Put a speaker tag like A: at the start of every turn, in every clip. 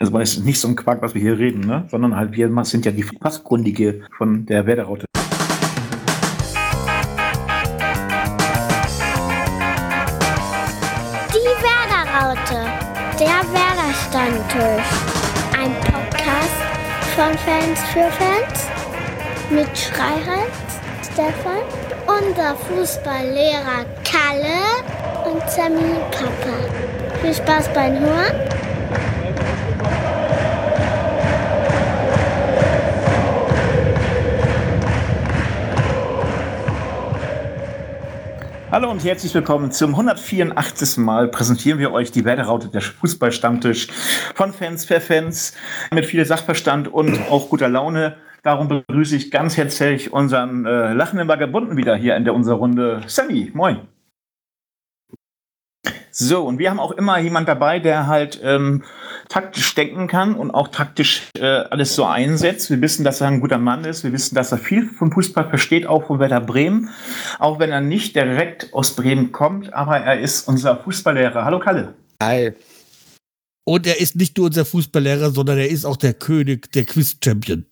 A: Also weil es ist nicht so ein Quark, was wir hier reden, ne? sondern halt wir sind ja die Fachkundige von der Werderaute.
B: Die Werderaute, der Werder-Stammtisch. Ein Podcast von Fans für Fans mit Schreihals, Stefan, unser Fußballlehrer Kalle und Sammy Papa. Viel Spaß beim Hören.
A: Hallo und herzlich willkommen zum 184. Mal präsentieren wir euch die Werderaute der Fußballstammtisch von Fans für Fans mit viel Sachverstand und auch guter Laune. Darum begrüße ich ganz herzlich unseren äh, lachenden Vagabunden wieder hier in der unserer Runde. Sammy, moin. So, und wir haben auch immer jemand dabei, der halt ähm, taktisch denken kann und auch taktisch äh, alles so einsetzt. Wir wissen, dass er ein guter Mann ist. Wir wissen, dass er viel vom Fußball versteht, auch von Werder Bremen. Auch wenn er nicht direkt aus Bremen kommt, aber er ist unser Fußballlehrer. Hallo Kalle.
C: Hi. Und er ist nicht nur unser Fußballlehrer, sondern er ist auch der König, der Quiz-Champion.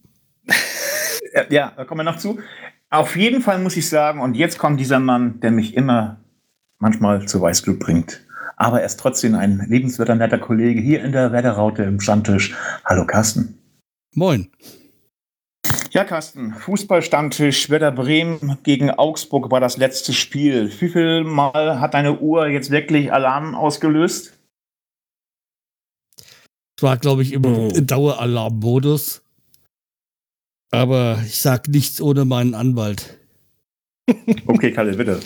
A: ja, da kommen wir noch zu. Auf jeden Fall muss ich sagen, und jetzt kommt dieser Mann, der mich immer manchmal zu Weißglut bringt aber er ist trotzdem ein lebenswerter, netter Kollege hier in der Wetterraute im Stammtisch. Hallo Carsten.
C: Moin.
A: Ja, Carsten, Fußballstammtisch Werder Bremen gegen Augsburg war das letzte Spiel. Wie viel Mal hat deine Uhr jetzt wirklich Alarm ausgelöst?
C: Es war, glaube ich, im oh. Daueralarmmodus. Aber ich sag nichts ohne meinen Anwalt.
A: Okay, Kalle, bitte.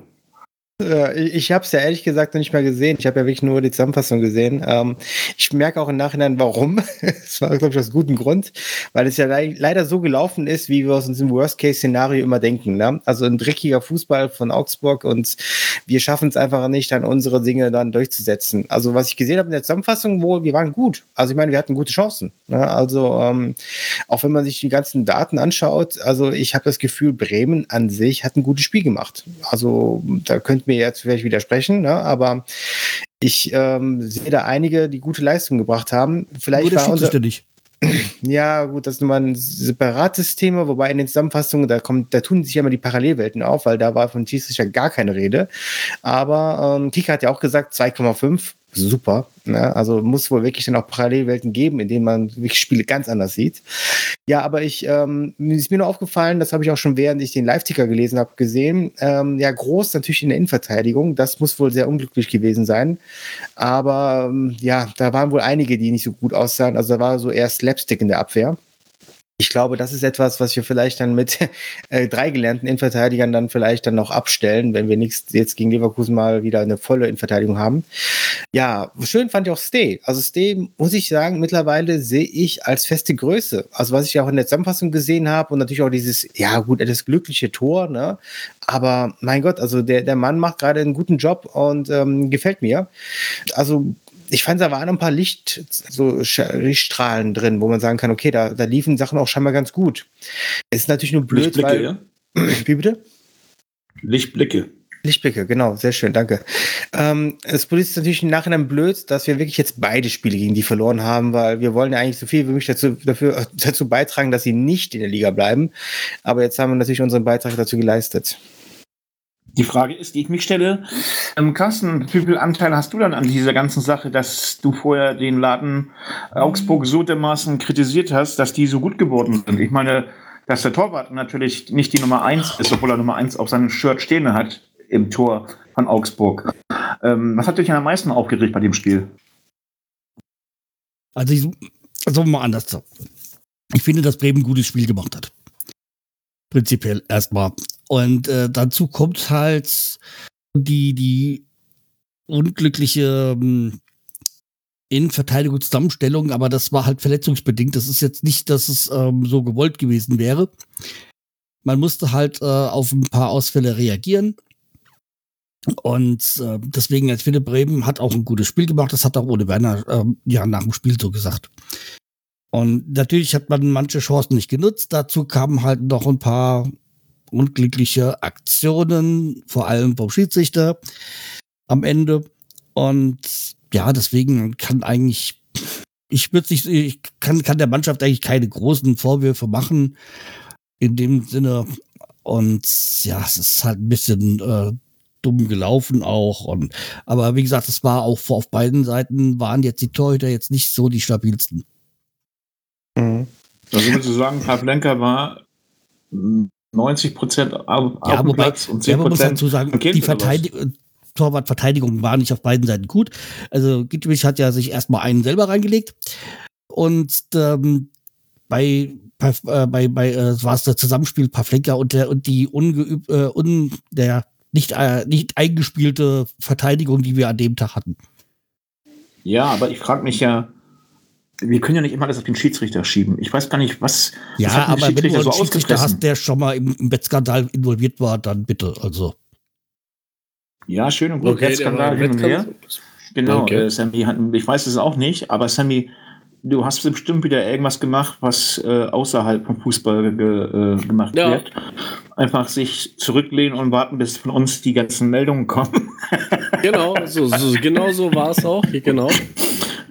D: Ja, ich habe es ja ehrlich gesagt noch nicht mal gesehen. Ich habe ja wirklich nur die Zusammenfassung gesehen. Ähm, ich merke auch im Nachhinein, warum. Es war, glaube ich, aus gutem Grund, weil es ja le leider so gelaufen ist, wie wir aus unserem Worst-Case-Szenario immer denken. Ne? Also ein dreckiger Fußball von Augsburg und wir schaffen es einfach nicht, dann unsere Dinge dann durchzusetzen. Also was ich gesehen habe in der Zusammenfassung, wohl, wir waren gut. Also ich meine, wir hatten gute Chancen. Ne? Also ähm, auch wenn man sich die ganzen Daten anschaut, also ich habe das Gefühl, Bremen an sich hat ein gutes Spiel gemacht. Also da könnten mir jetzt vielleicht widersprechen, ne? aber ich ähm, sehe da einige, die gute Leistung gebracht haben. Vielleicht
C: Nur war unser, nicht.
D: Ja, gut, das ist nochmal ein separates Thema, wobei in den Zusammenfassungen, da kommt, da tun sich ja immer die Parallelwelten auf, weil da war von Schiedsrichter gar keine Rede. Aber ähm, Kika hat ja auch gesagt, 2,5 super. Ne? Also muss wohl wirklich dann auch Parallelwelten geben, in denen man wirklich Spiele ganz anders sieht. Ja, aber ich ähm, ist mir nur aufgefallen, das habe ich auch schon während ich den Live-Ticker gelesen habe, gesehen. Ähm, ja, groß natürlich in der Innenverteidigung. Das muss wohl sehr unglücklich gewesen sein. Aber ähm, ja, da waren wohl einige, die nicht so gut aussahen. Also da war so eher Slapstick in der Abwehr ich glaube, das ist etwas, was wir vielleicht dann mit äh, drei gelernten Innenverteidigern dann vielleicht dann noch abstellen, wenn wir nichts jetzt gegen Leverkusen mal wieder eine volle Innenverteidigung haben. Ja, schön fand ich auch Stay. Also Stay, muss ich sagen, mittlerweile sehe ich als feste Größe. Also was ich auch in der Zusammenfassung gesehen habe und natürlich auch dieses, ja gut, das glückliche Tor, ne? Aber mein Gott, also der, der Mann macht gerade einen guten Job und ähm, gefällt mir. Also ich fand, da waren ein paar Licht, so Lichtstrahlen drin, wo man sagen kann, okay, da, da liefen Sachen auch scheinbar ganz gut. Es ist natürlich nur blöd,
A: Lichtblicke,
D: weil,
A: ja?
D: Wie bitte?
A: Lichtblicke.
D: Lichtblicke, genau, sehr schön, danke. Ähm, es ist natürlich im Nachhinein blöd, dass wir wirklich jetzt beide Spiele gegen die verloren haben, weil wir wollen ja eigentlich so viel wie möglich dazu, dafür, dazu beitragen, dass sie nicht in der Liga bleiben. Aber jetzt haben wir natürlich unseren Beitrag dazu geleistet.
A: Die Frage ist, die ich mich stelle, ähm, Carsten, wie viel Anteil hast du dann an dieser ganzen Sache, dass du vorher den Laden Augsburg so dermaßen kritisiert hast, dass die so gut geworden sind? Ich meine, dass der Torwart natürlich nicht die Nummer 1 ist, obwohl er Nummer 1 auf seinem Shirt stehen hat im Tor von Augsburg. Ähm, was hat dich am meisten aufgeregt bei dem Spiel?
C: Also, ich, also mal anders. Ich finde, dass Bremen ein gutes Spiel gemacht hat. Prinzipiell erstmal. Und äh, dazu kommt halt die, die unglückliche ähm, Innenverteidigungszusammenstellung, aber das war halt verletzungsbedingt. Das ist jetzt nicht, dass es ähm, so gewollt gewesen wäre. Man musste halt äh, auf ein paar Ausfälle reagieren. Und äh, deswegen, als finde, Bremen hat auch ein gutes Spiel gemacht. Das hat auch Ole Werner äh, ja nach dem Spiel so gesagt. Und natürlich hat man manche Chancen nicht genutzt. Dazu kamen halt noch ein paar unglückliche Aktionen, vor allem vom Schiedsrichter am Ende. Und ja, deswegen kann eigentlich ich würde nicht, ich kann, kann der Mannschaft eigentlich keine großen Vorwürfe machen in dem Sinne. Und ja, es ist halt ein bisschen äh, dumm gelaufen auch. Und, aber wie gesagt, es war auch auf beiden Seiten waren jetzt die Torhüter jetzt nicht so die stabilsten.
A: Mhm. Also würdest du sagen, Pavlenka war 90 Prozent auf
C: ja,
A: dem
C: wobei,
A: Platz und 10
C: ja, man muss
A: Prozent
C: dazu sagen, die Verteidigung, Torwartverteidigung war nicht auf beiden Seiten gut. Also Gittwig hat ja sich erstmal einen selber reingelegt und ähm, bei bei, äh, bei, bei äh, war es das Zusammenspiel Pavlenka und der und die ungeübt äh, un, der nicht äh, nicht eingespielte Verteidigung, die wir an dem Tag hatten.
A: Ja, aber ich frage mich ja, wir können ja nicht immer alles auf den Schiedsrichter schieben. Ich weiß gar nicht, was.
C: Ja,
A: was
C: aber wenn du einen so Schiedsrichter hast, der schon mal im, im Bettskandal involviert war, dann bitte. Also.
A: Ja, schön und gut.
E: Okay,
A: Bettskandal hin und her. Genau, okay. äh, Sammy hat, ich weiß es auch nicht, aber Sammy, du hast bestimmt wieder irgendwas gemacht, was äh, außerhalb vom Fußball ge, äh, gemacht ja. wird. Einfach sich zurücklehnen und warten, bis von uns die ganzen Meldungen kommen.
E: genau, so, so, genau so war es auch. Genau.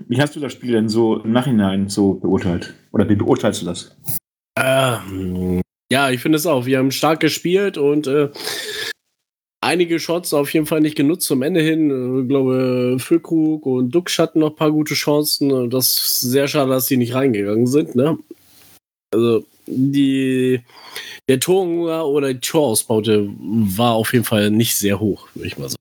A: Wie hast du das Spiel denn so im Nachhinein so beurteilt? Oder wie beurteilst du das?
E: Ähm, ja, ich finde es auch. Wir haben stark gespielt und äh, einige Shots auf jeden Fall nicht genutzt zum Ende hin. Ich glaube, Füllkrug und Duxch hatten noch ein paar gute Chancen. Das ist sehr schade, dass sie nicht reingegangen sind. Ne? Also die, der Tor oder die Torausbaute war auf jeden Fall nicht sehr hoch, würde ich mal sagen.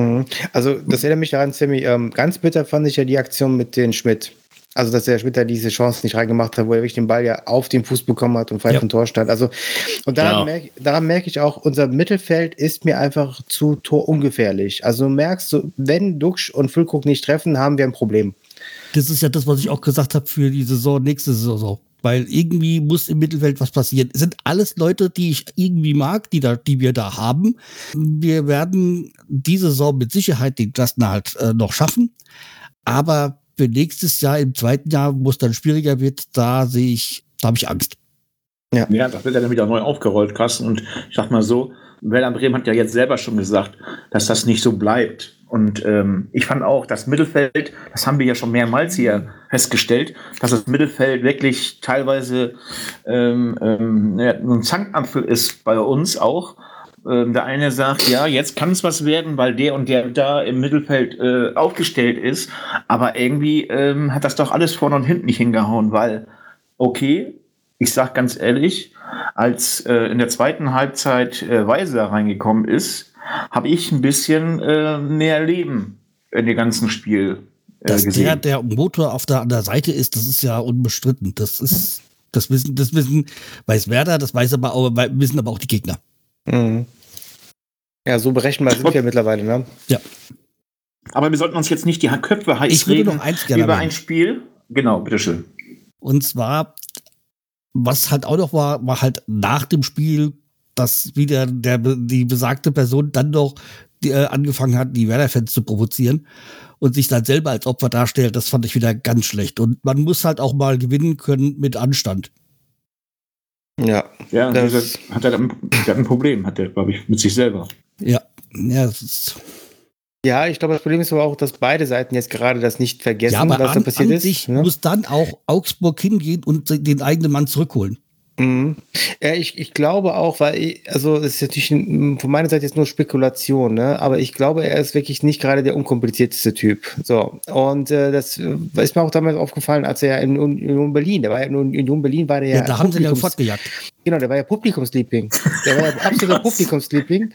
D: Mhm. Also, das erinnert mich daran, Sammy. Ähm, ganz bitter fand ich ja die Aktion mit den Schmidt. Also, dass der Schmidt da diese Chance nicht reingemacht hat, wo er wirklich den Ball ja auf den Fuß bekommen hat und frei ja. vom Tor stand. Also, und daran, ja. merke, daran merke ich auch, unser Mittelfeld ist mir einfach zu torungefährlich. Also, du merkst, wenn Duxch und Füllkrug nicht treffen, haben wir ein Problem.
C: Das ist ja das, was ich auch gesagt habe für die Saison, nächste Saison. Weil irgendwie muss im Mittelfeld was passieren. Es sind alles Leute, die ich irgendwie mag, die, da, die wir da haben. Wir werden diese Saison mit Sicherheit den Klassenerhalt äh, noch schaffen. Aber für nächstes Jahr, im zweiten Jahr, wo es dann schwieriger wird, da sehe ich, da habe ich Angst.
A: Ja. ja, das wird ja dann wieder neu aufgerollt, Carsten. Und ich sag mal so, Werder Bremen hat ja jetzt selber schon gesagt, dass das nicht so bleibt. Und ähm, ich fand auch, das Mittelfeld, das haben wir ja schon mehrmals hier festgestellt, dass das Mittelfeld wirklich teilweise ähm, ähm, ja, ein Zankapfel ist bei uns auch. Ähm, der eine sagt, ja, jetzt kann es was werden, weil der und der da im Mittelfeld äh, aufgestellt ist. Aber irgendwie ähm, hat das doch alles vorne und hinten nicht hingehauen, weil, okay, ich sag ganz ehrlich, als äh, in der zweiten Halbzeit äh, Weiser reingekommen ist, habe ich ein bisschen äh, mehr Leben in dem ganzen Spiel
C: äh, Dass gesehen. der, der Motor auf der, an der Seite ist, das ist ja unbestritten. Das ist, das wissen, das wissen, weiß Werder, das weiß aber auch, wissen aber auch die Gegner.
D: Mhm. Ja, so berechenbar sind wir mittlerweile, ne?
C: Ja.
A: Aber wir sollten uns jetzt nicht die Köpfe heiß ich reden noch eins über ein Spiel. Genau, bitteschön.
C: Und zwar, was halt auch noch war, war halt nach dem Spiel, dass wieder der, die besagte Person dann doch die, äh, angefangen hat, die Werder-Fans zu provozieren und sich dann selber als Opfer darstellt. Das fand ich wieder ganz schlecht. Und man muss halt auch mal gewinnen können mit Anstand.
A: Ja, ja das hat er, hat ein Problem, hat er, glaube ich, mit sich selber.
C: Ja, ja, das ist.
D: Ja, ich glaube, das Problem ist aber auch, dass beide Seiten jetzt gerade das nicht vergessen, ja,
C: aber was an, da passiert an ist. Sich ne? muss dann auch Augsburg hingehen und den eigenen Mann zurückholen.
D: Mhm. Ja, ich, ich glaube auch, weil, ich, also es ist natürlich von meiner Seite jetzt nur Spekulation, ne? aber ich glaube, er ist wirklich nicht gerade der unkomplizierteste Typ. So, und äh, das äh, ist mir auch damals aufgefallen, als er in Union Berlin, der war ja in Union Berlin, war der ja.
C: ja da haben sie ja fortgejagt.
D: Genau, der war ja Publikumsliebling. Der war ja absoluter Publikumsliebling.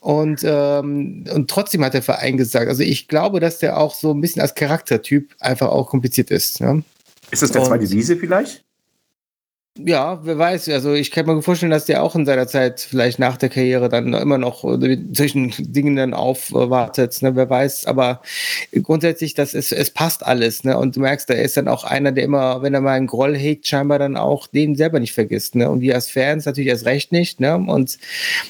D: Und, ähm, und trotzdem hat der Verein gesagt, also ich glaube, dass der auch so ein bisschen als Charaktertyp einfach auch kompliziert ist. Ne?
A: Ist das der zweite Wiese vielleicht?
D: Ja, wer weiß. Also ich kann mir vorstellen, dass der auch in seiner Zeit vielleicht nach der Karriere dann immer noch mit solchen Dingen dann aufwartet. Ne? Wer weiß. Aber grundsätzlich, das ist, es passt alles. Ne? Und du merkst, er ist dann auch einer, der immer, wenn er mal einen Groll hegt, scheinbar dann auch den selber nicht vergisst. Ne? Und wir als Fans natürlich erst recht nicht. Ne? Und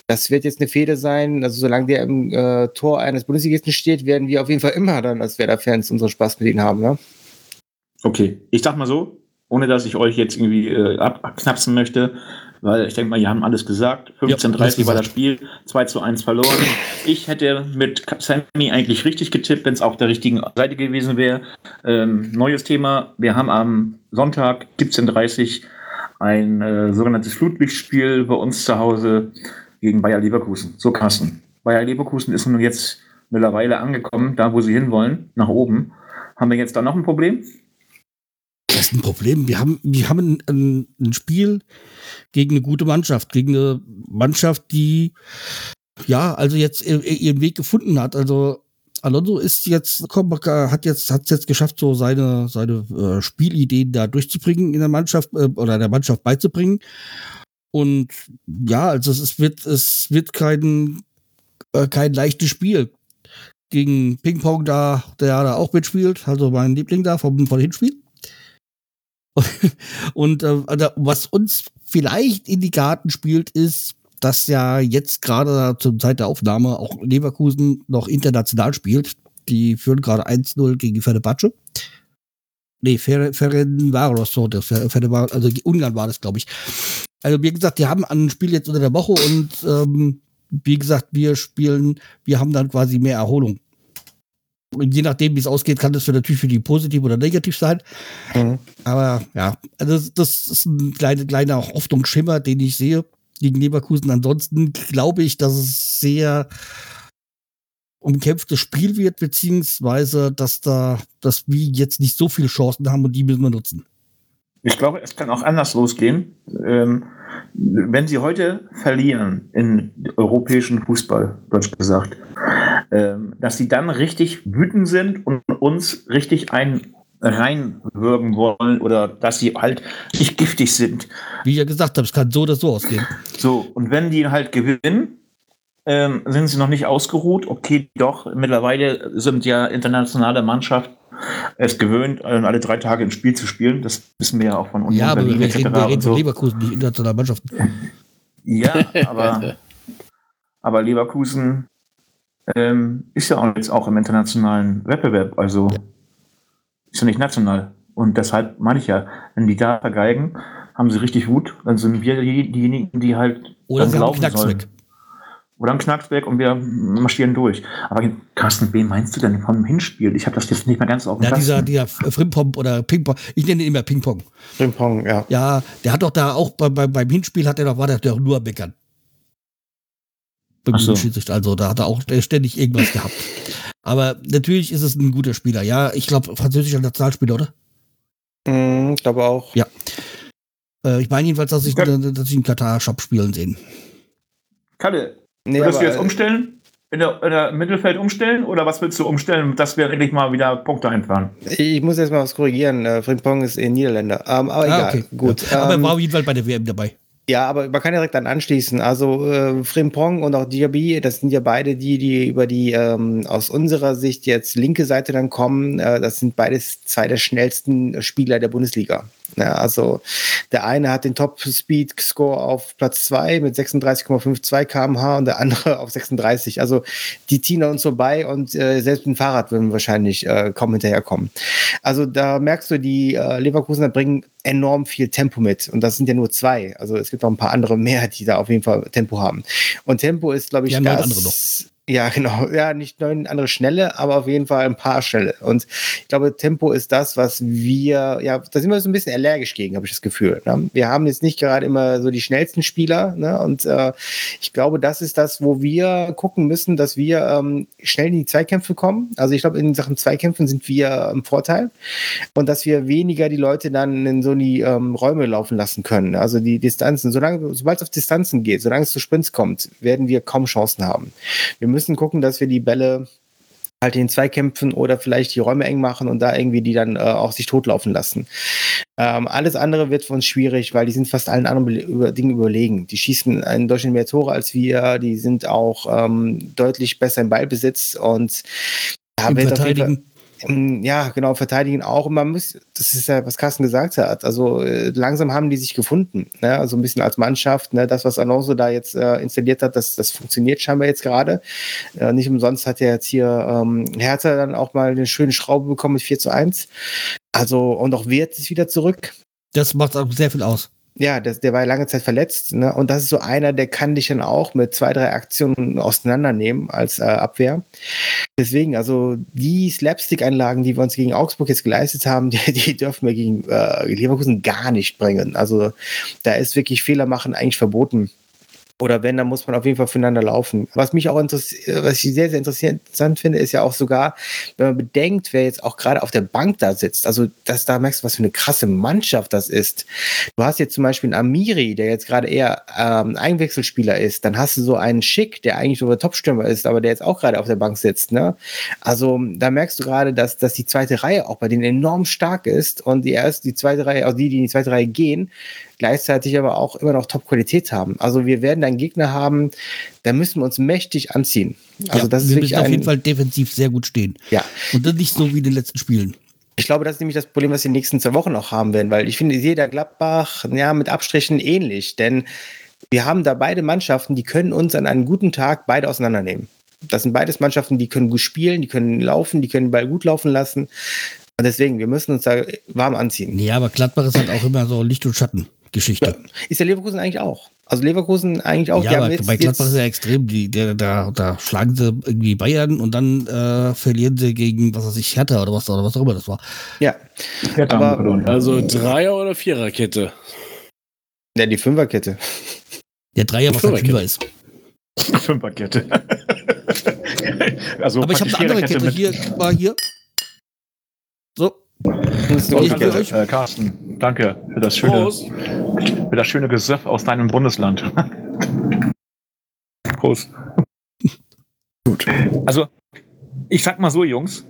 D: das wird jetzt eine Fehde sein. Also solange der im äh, Tor eines Bundesligisten steht, werden wir auf jeden Fall immer dann als Werder-Fans unseren Spaß mit ihm haben. Ne?
A: Okay, ich sag mal so, ohne dass ich euch jetzt irgendwie äh, abknapsen möchte, weil ich denke mal, die haben alles gesagt. 15:30
C: alles
A: war das Spiel, 2 zu 1 verloren. Ich hätte mit Sammy eigentlich richtig getippt, wenn es auf der richtigen Seite gewesen wäre. Ähm, neues Thema. Wir haben am Sonntag 17.30 ein äh, sogenanntes Flutlichtspiel bei uns zu Hause gegen Bayer Leverkusen. So, Carsten. Bayer Leverkusen ist nun jetzt mittlerweile angekommen, da wo sie hinwollen, nach oben. Haben wir jetzt da noch ein Problem?
C: Das ist ein Problem. Wir haben, wir haben ein, ein Spiel gegen eine gute Mannschaft, gegen eine Mannschaft, die ja, also jetzt ihren Weg gefunden hat. Also Alonso ist jetzt, hat jetzt, hat es jetzt geschafft, so seine, seine äh, Spielideen da durchzubringen in der Mannschaft äh, oder der Mannschaft beizubringen. Und ja, also es wird, es wird kein, äh, kein leichtes Spiel. Gegen Ping-Pong da, der da auch mitspielt, also mein Liebling da vom, vom Hinspiel. Und äh, also was uns vielleicht in die Karten spielt, ist, dass ja jetzt gerade zur Zeit der Aufnahme auch Leverkusen noch international spielt. Die führen gerade 1-0 gegen Fenerbahce. Nee, Ferencvaros, so, das Fenerbahce, also Ungarn war das, glaube ich. Also wie gesagt, die haben ein Spiel jetzt unter der Woche und ähm, wie gesagt, wir spielen, wir haben dann quasi mehr Erholung je nachdem, wie es ausgeht, kann das für natürlich für die positiv oder negativ sein. Mhm. Aber ja, also das ist ein kleiner, kleiner Hoffnungsschimmer, den ich sehe gegen Leverkusen. Ansonsten glaube ich, dass es sehr umkämpftes Spiel wird, beziehungsweise dass da, dass wir jetzt nicht so viele Chancen haben und die müssen wir nutzen.
A: Ich glaube, es kann auch anders losgehen. Ähm, wenn sie heute verlieren in europäischen Fußball, deutsch gesagt, dass sie dann richtig wütend sind und uns richtig ein reinwürgen wollen oder dass sie halt nicht giftig sind.
C: Wie ich ja gesagt habe, es kann so oder so ausgehen.
A: So, und wenn die halt gewinnen, ähm, sind sie noch nicht ausgeruht. Okay, doch, mittlerweile sind ja internationale Mannschaften es gewöhnt, äh, alle drei Tage ein Spiel zu spielen. Das wissen wir ja auch von
C: Union ja, aber Berlin wir reden, wir reden so. von Leverkusen, die internationale Mannschaften.
A: Ja, aber, aber Leverkusen ähm, ist ja auch jetzt auch im internationalen Wettbewerb, also ja. ist ja nicht national. Und deshalb meine ich ja, wenn die da vergeigen, haben sie richtig Wut, dann sind wir die, diejenigen, die halt
C: Oder sie haben Knacks weg.
A: Oder ein Knacks weg und wir marschieren durch. Aber Carsten, wen meinst du denn vom Hinspiel? Ich habe das jetzt nicht mehr ganz auf
C: dem Ja, dieser, dieser Frimpong oder Pingpong. Ich nenne ihn immer Pingpong.
D: Pingpong, ja.
C: Ja, der hat doch da auch bei, bei, beim Hinspiel hat er doch, war der doch nur am Meckern beim so. Schiedsrichter. Also da hat er auch ständig irgendwas gehabt. Aber natürlich ist es ein guter Spieler. Ja, ich glaube, französischer Nationalspieler, oder?
D: Mm, ich glaube auch.
C: Ja. Äh, ich meine jedenfalls, dass ich, ja. dass ich einen Katar-Shop spielen sehen.
A: Kalle, nee, würdest du jetzt umstellen? In der, in der, Mittelfeld umstellen oder was willst du umstellen, dass wir endlich mal wieder Punkte einfahren?
D: Ich muss jetzt mal was korrigieren. Äh, Frimpong ist eh Niederländer. Ähm, aber ah, egal. Okay. Gut.
C: Ja. Aber er ähm, war auf jeden Fall bei der WM dabei.
D: Ja, aber man kann direkt dann anschließen. Also äh, Frimpong und auch Diaby, das sind ja beide die, die über die ähm, aus unserer Sicht jetzt linke Seite dann kommen. Äh, das sind beides zwei der schnellsten Spieler der Bundesliga. Ja, also der eine hat den Top-Speed-Score auf Platz 2 mit 36,52 km/h und der andere auf 36. Also die ziehen uns vorbei und äh, selbst mit dem Fahrrad würden wir wahrscheinlich äh, kaum hinterherkommen. Also da merkst du, die äh, Leverkusener bringen enorm viel Tempo mit und das sind ja nur zwei. Also es gibt noch ein paar andere mehr, die da auf jeden Fall Tempo haben. Und Tempo ist, glaube ich,
C: ja, das,
D: ja, genau. Ja, nicht neun andere Schnelle, aber auf jeden Fall ein paar Schnelle. Und ich glaube, Tempo ist das, was wir, ja, da sind wir so ein bisschen allergisch gegen, habe ich das Gefühl. Ne? Wir haben jetzt nicht gerade immer so die schnellsten Spieler. Ne? Und äh, ich glaube, das ist das, wo wir gucken müssen, dass wir ähm, schnell in die Zweikämpfe kommen. Also ich glaube, in Sachen Zweikämpfen sind wir im Vorteil. Und dass wir weniger die Leute dann in so die ähm, Räume laufen lassen können. Also die Distanzen. Sobald es auf Distanzen geht, solange es zu Sprints kommt, werden wir kaum Chancen haben. Wir müssen gucken, dass wir die Bälle halt in Zweikämpfen oder vielleicht die Räume eng machen und da irgendwie die dann äh, auch sich totlaufen lassen. Ähm, alles andere wird für uns schwierig, weil die sind fast allen anderen über Dingen überlegen. Die schießen in Deutschland mehr Tore als wir, die sind auch ähm, deutlich besser im Ballbesitz und
C: da wird auf jeden Fall,
D: ja, genau, verteidigen auch. Und man muss, das ist ja, was Carsten gesagt hat, also äh, langsam haben die sich gefunden. Ne? Also ein bisschen als Mannschaft. Ne? Das, was Alonso da jetzt äh, installiert hat, das, das funktioniert scheinbar jetzt gerade. Äh, nicht umsonst hat er jetzt hier ähm, Hertha dann auch mal eine schöne Schraube bekommen mit 4 zu 1. Also, und auch Wert ist wieder zurück.
C: Das macht auch sehr viel aus.
D: Ja, das, der war ja lange Zeit verletzt, ne? Und das ist so einer, der kann dich dann auch mit zwei, drei Aktionen auseinandernehmen als äh, Abwehr. Deswegen, also die Slapstick-Einlagen, die wir uns gegen Augsburg jetzt geleistet haben, die, die dürfen wir gegen äh, Leverkusen gar nicht bringen. Also da ist wirklich Fehler machen eigentlich verboten. Oder wenn, dann muss man auf jeden Fall füreinander laufen. Was mich auch interessiert, was ich sehr, sehr interessant finde, ist ja auch sogar, wenn man bedenkt, wer jetzt auch gerade auf der Bank da sitzt. Also, dass da merkst, was für eine krasse Mannschaft das ist. Du hast jetzt zum Beispiel einen Amiri, der jetzt gerade eher ähm, Einwechselspieler ist. Dann hast du so einen Schick, der eigentlich so der Topstürmer ist, aber der jetzt auch gerade auf der Bank sitzt. Ne? Also, da merkst du gerade, dass, dass die zweite Reihe auch bei denen enorm stark ist und die erste, die zweite Reihe, also die, die in die zweite Reihe gehen, gleichzeitig aber auch immer noch Top-Qualität haben. Also wir werden einen Gegner haben, da müssen wir uns mächtig anziehen. Also
C: ja,
D: das ist
C: wir müssen auf jeden Fall defensiv sehr gut stehen.
D: Ja.
C: Und das nicht so wie in den letzten Spielen.
D: Ich glaube, das ist nämlich das Problem, was wir in den nächsten zwei Wochen auch haben werden, weil ich finde, jeder Gladbach, ja, mit Abstrichen ähnlich, denn wir haben da beide Mannschaften, die können uns an einem guten Tag beide auseinandernehmen. Das sind beides Mannschaften, die können gut spielen, die können laufen, die können den Ball gut laufen lassen. Und deswegen, wir müssen uns da warm anziehen.
C: Ja, aber Gladbach ist halt auch immer so Licht und Schatten. Geschichte.
D: Ist der Leverkusen eigentlich auch? Also Leverkusen eigentlich auch.
C: Ja,
D: die haben
C: aber
D: jetzt,
C: bei Gladbach ist ja extrem. Die, der, da, da schlagen sie irgendwie Bayern und dann äh, verlieren sie gegen, was weiß ich, Hertha oder was, oder was auch immer das war.
D: ja,
A: Ja,
D: Aber-.
E: Also Dreier- oder Viererkette?
D: ja, die Fünferkette.
C: Der Dreier, was halt. Fünfer ist.
A: Fünferkette. also
C: Aber ich habe eine andere Kette.
A: mit-
C: Hier, mal hier. So,
A: Danke,
C: euch.
A: äh, Carsten. Danke für das schöne,
E: Prost.
A: für das schöne Gesöff aus deinem Bundesland. Prost. Gut. Also, ich sag mal so, Jungs.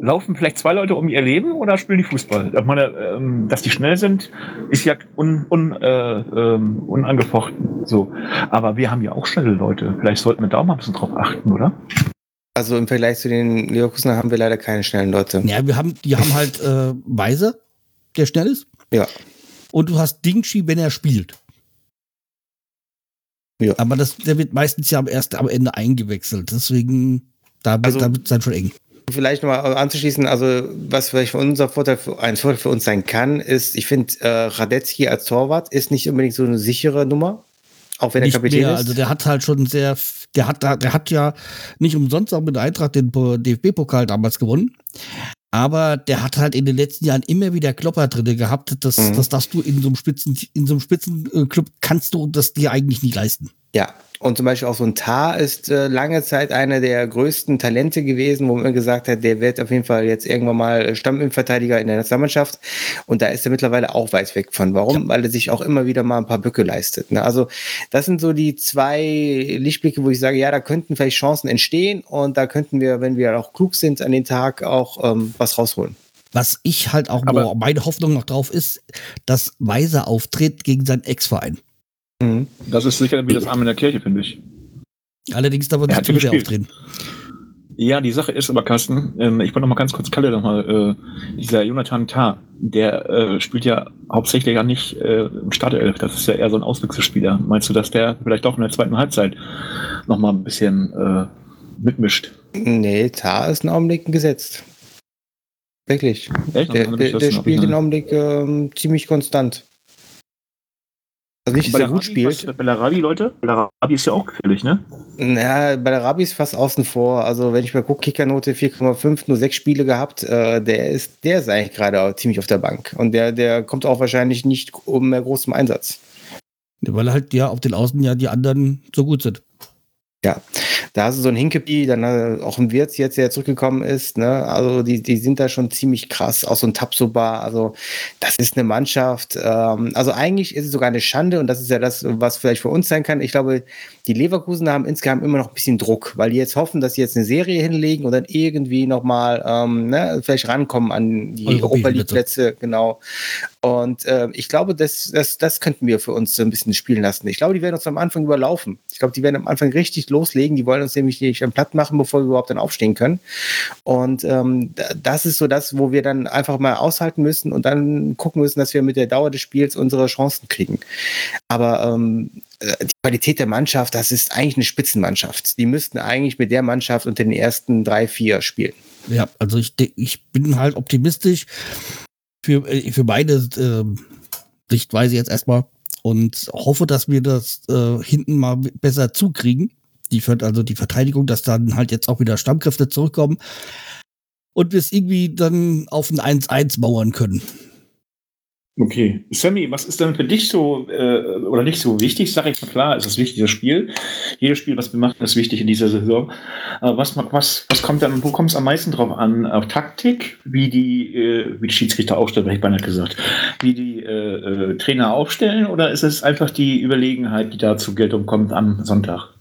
A: Laufen vielleicht zwei Leute um ihr Leben oder spielen die Fußball? Ich meine, ähm, dass die schnell sind, ist ja un, un, äh, ähm, unangefochten. So. Aber wir haben ja auch schnelle Leute. Vielleicht sollten wir da auch mal ein bisschen drauf achten, oder?
D: Also im Vergleich zu den Leverkusen haben wir leider keine schnellen Leute.
C: ja, wir haben, die haben halt äh, Weiser, der schnell ist.
D: Ja.
C: Und du hast Dingshi, wenn er spielt.
D: Ja.
C: Aber das, der wird meistens ja erst am Ende eingewechselt. Deswegen, da, wird-
D: Also-
C: da wird es dann schon eng.
D: Vielleicht nochmal anzuschließen, also was vielleicht für unser Vorteil, für, ein Vorteil für uns sein kann, ist, ich finde, äh, Radetzky als Torwart ist nicht unbedingt so eine sichere Nummer, auch wenn er
C: Nicht
D: Kapitän
C: mehr.
D: ist.
C: Also der hat halt schon sehr, der hat, da- der hat ja nicht umsonst auch mit Eintracht den DFB-Pokal damals gewonnen. Aber der hat halt in den letzten Jahren immer wieder Klopper drinne gehabt. Das,
D: Mhm.
C: das darfst du in so einem Spitzen, in so einem Spitzenclub kannst du das dir eigentlich nicht leisten.
D: Ja, und zum Beispiel auch so ein Tar ist äh, lange Zeit einer der größten Talente gewesen, wo man gesagt hat, der wird auf jeden Fall jetzt irgendwann mal Stamminnenverteidiger in der Nationalmannschaft. Und da ist er mittlerweile auch weit weg von. Warum? Weil er sich auch immer wieder mal ein paar Bücke leistet. Ne? Also das sind so die zwei Lichtblicke, wo ich sage, ja, da könnten vielleicht Chancen entstehen und da könnten wir, wenn wir auch klug sind an den Tag, auch ähm, was rausholen.
C: Was ich halt auch,
A: Aber-
C: meine Hoffnung noch drauf ist, dass Weiser auftritt gegen seinen Ex-Verein.
D: Mhm.
A: Das ist sicher wie das Arm in der Kirche, finde ich.
C: Allerdings darf er
A: Er
C: nicht zu
A: ja
C: sehr auftreten.
A: Ja, die Sache ist aber, Carsten, ähm, ich wollte noch mal ganz kurz Kalle noch mal, äh, dieser Jonathan Tah, der äh, spielt ja hauptsächlich ja nicht äh, im Startelf, das ist ja eher so ein Auswechselspieler. Meinst du, dass der vielleicht auch in der zweiten Halbzeit noch mal ein bisschen äh, mitmischt?
D: Nee, Tar ist ein Augenblick gesetzt. Wirklich.
A: Echt?
D: Der, der, der spielt den Augenblick ähm, ziemlich konstant. Also nicht, gut
A: Bellarabi, was
D: spielt.
A: mit Bellarabi, Leute? Bellarabi ist ja auch gefährlich, ne?
D: Na, bei der Rabi ist fast außen vor. Also wenn ich mal gucke, Kickernote 4,5, nur sechs Spiele gehabt, äh, der ist, der ist eigentlich gerade auch ziemlich auf der Bank. Und der, der kommt auch wahrscheinlich nicht um mehr groß zum Einsatz.
C: Weil halt ja auf den Außen ja die anderen so gut sind.
D: Da hast du so einen Hinkepie, dann äh, auch ein Wirtz jetzt, der zurückgekommen ist, ne? Also die, die sind da schon ziemlich krass, auch so ein Tapsoba, also das ist eine Mannschaft, ähm, also eigentlich ist es sogar eine Schande und das ist ja das, was vielleicht für uns sein kann. Ich glaube, die Leverkusen haben insgesamt immer noch ein bisschen Druck, weil die jetzt hoffen, dass sie jetzt eine Serie hinlegen und dann irgendwie nochmal ähm, ne, vielleicht rankommen an die Europa League Plätze, genau. Und äh, ich glaube, das, das, das könnten wir für uns so ein bisschen spielen lassen. Ich glaube, die werden uns am Anfang überlaufen. Ich glaube, die werden am Anfang richtig loslegen. Die wollen uns nämlich nicht am platt machen, bevor wir überhaupt dann aufstehen können. Und ähm, da- das ist so das, wo wir dann einfach mal aushalten müssen und dann gucken müssen, dass wir mit der Dauer des Spiels unsere Chancen kriegen. Aber ähm, äh, die Qualität der Mannschaft, das ist eigentlich eine Spitzenmannschaft. Die müssten eigentlich mit der Mannschaft unter den ersten drei, vier spielen.
C: Ja, also ich, ich bin halt optimistisch für, äh, für beide ähm, Sichtweise jetzt erstmal und hoffe, dass wir das äh, hinten mal besser zukriegen. Die, also die Verteidigung, dass dann halt jetzt auch wieder Stammkräfte zurückkommen und wir es irgendwie dann auf ein 1-1 mauern können.
A: Okay. Sammy, was ist denn für dich so äh, oder nicht so wichtig? Sag ich mal klar, ist das wichtig, das Spiel. Jedes Spiel, was wir machen, ist wichtig in dieser Saison. Aber was, was, was kommt dann, wo kommt es am meisten drauf an? Auf Taktik, wie die, äh, wie die Schiedsrichter aufstellen, hätte ich beinahe gesagt. Wie die äh, äh, Trainer aufstellen oder ist es einfach die Überlegenheit, die da zur Geltung kommt am Sonntag?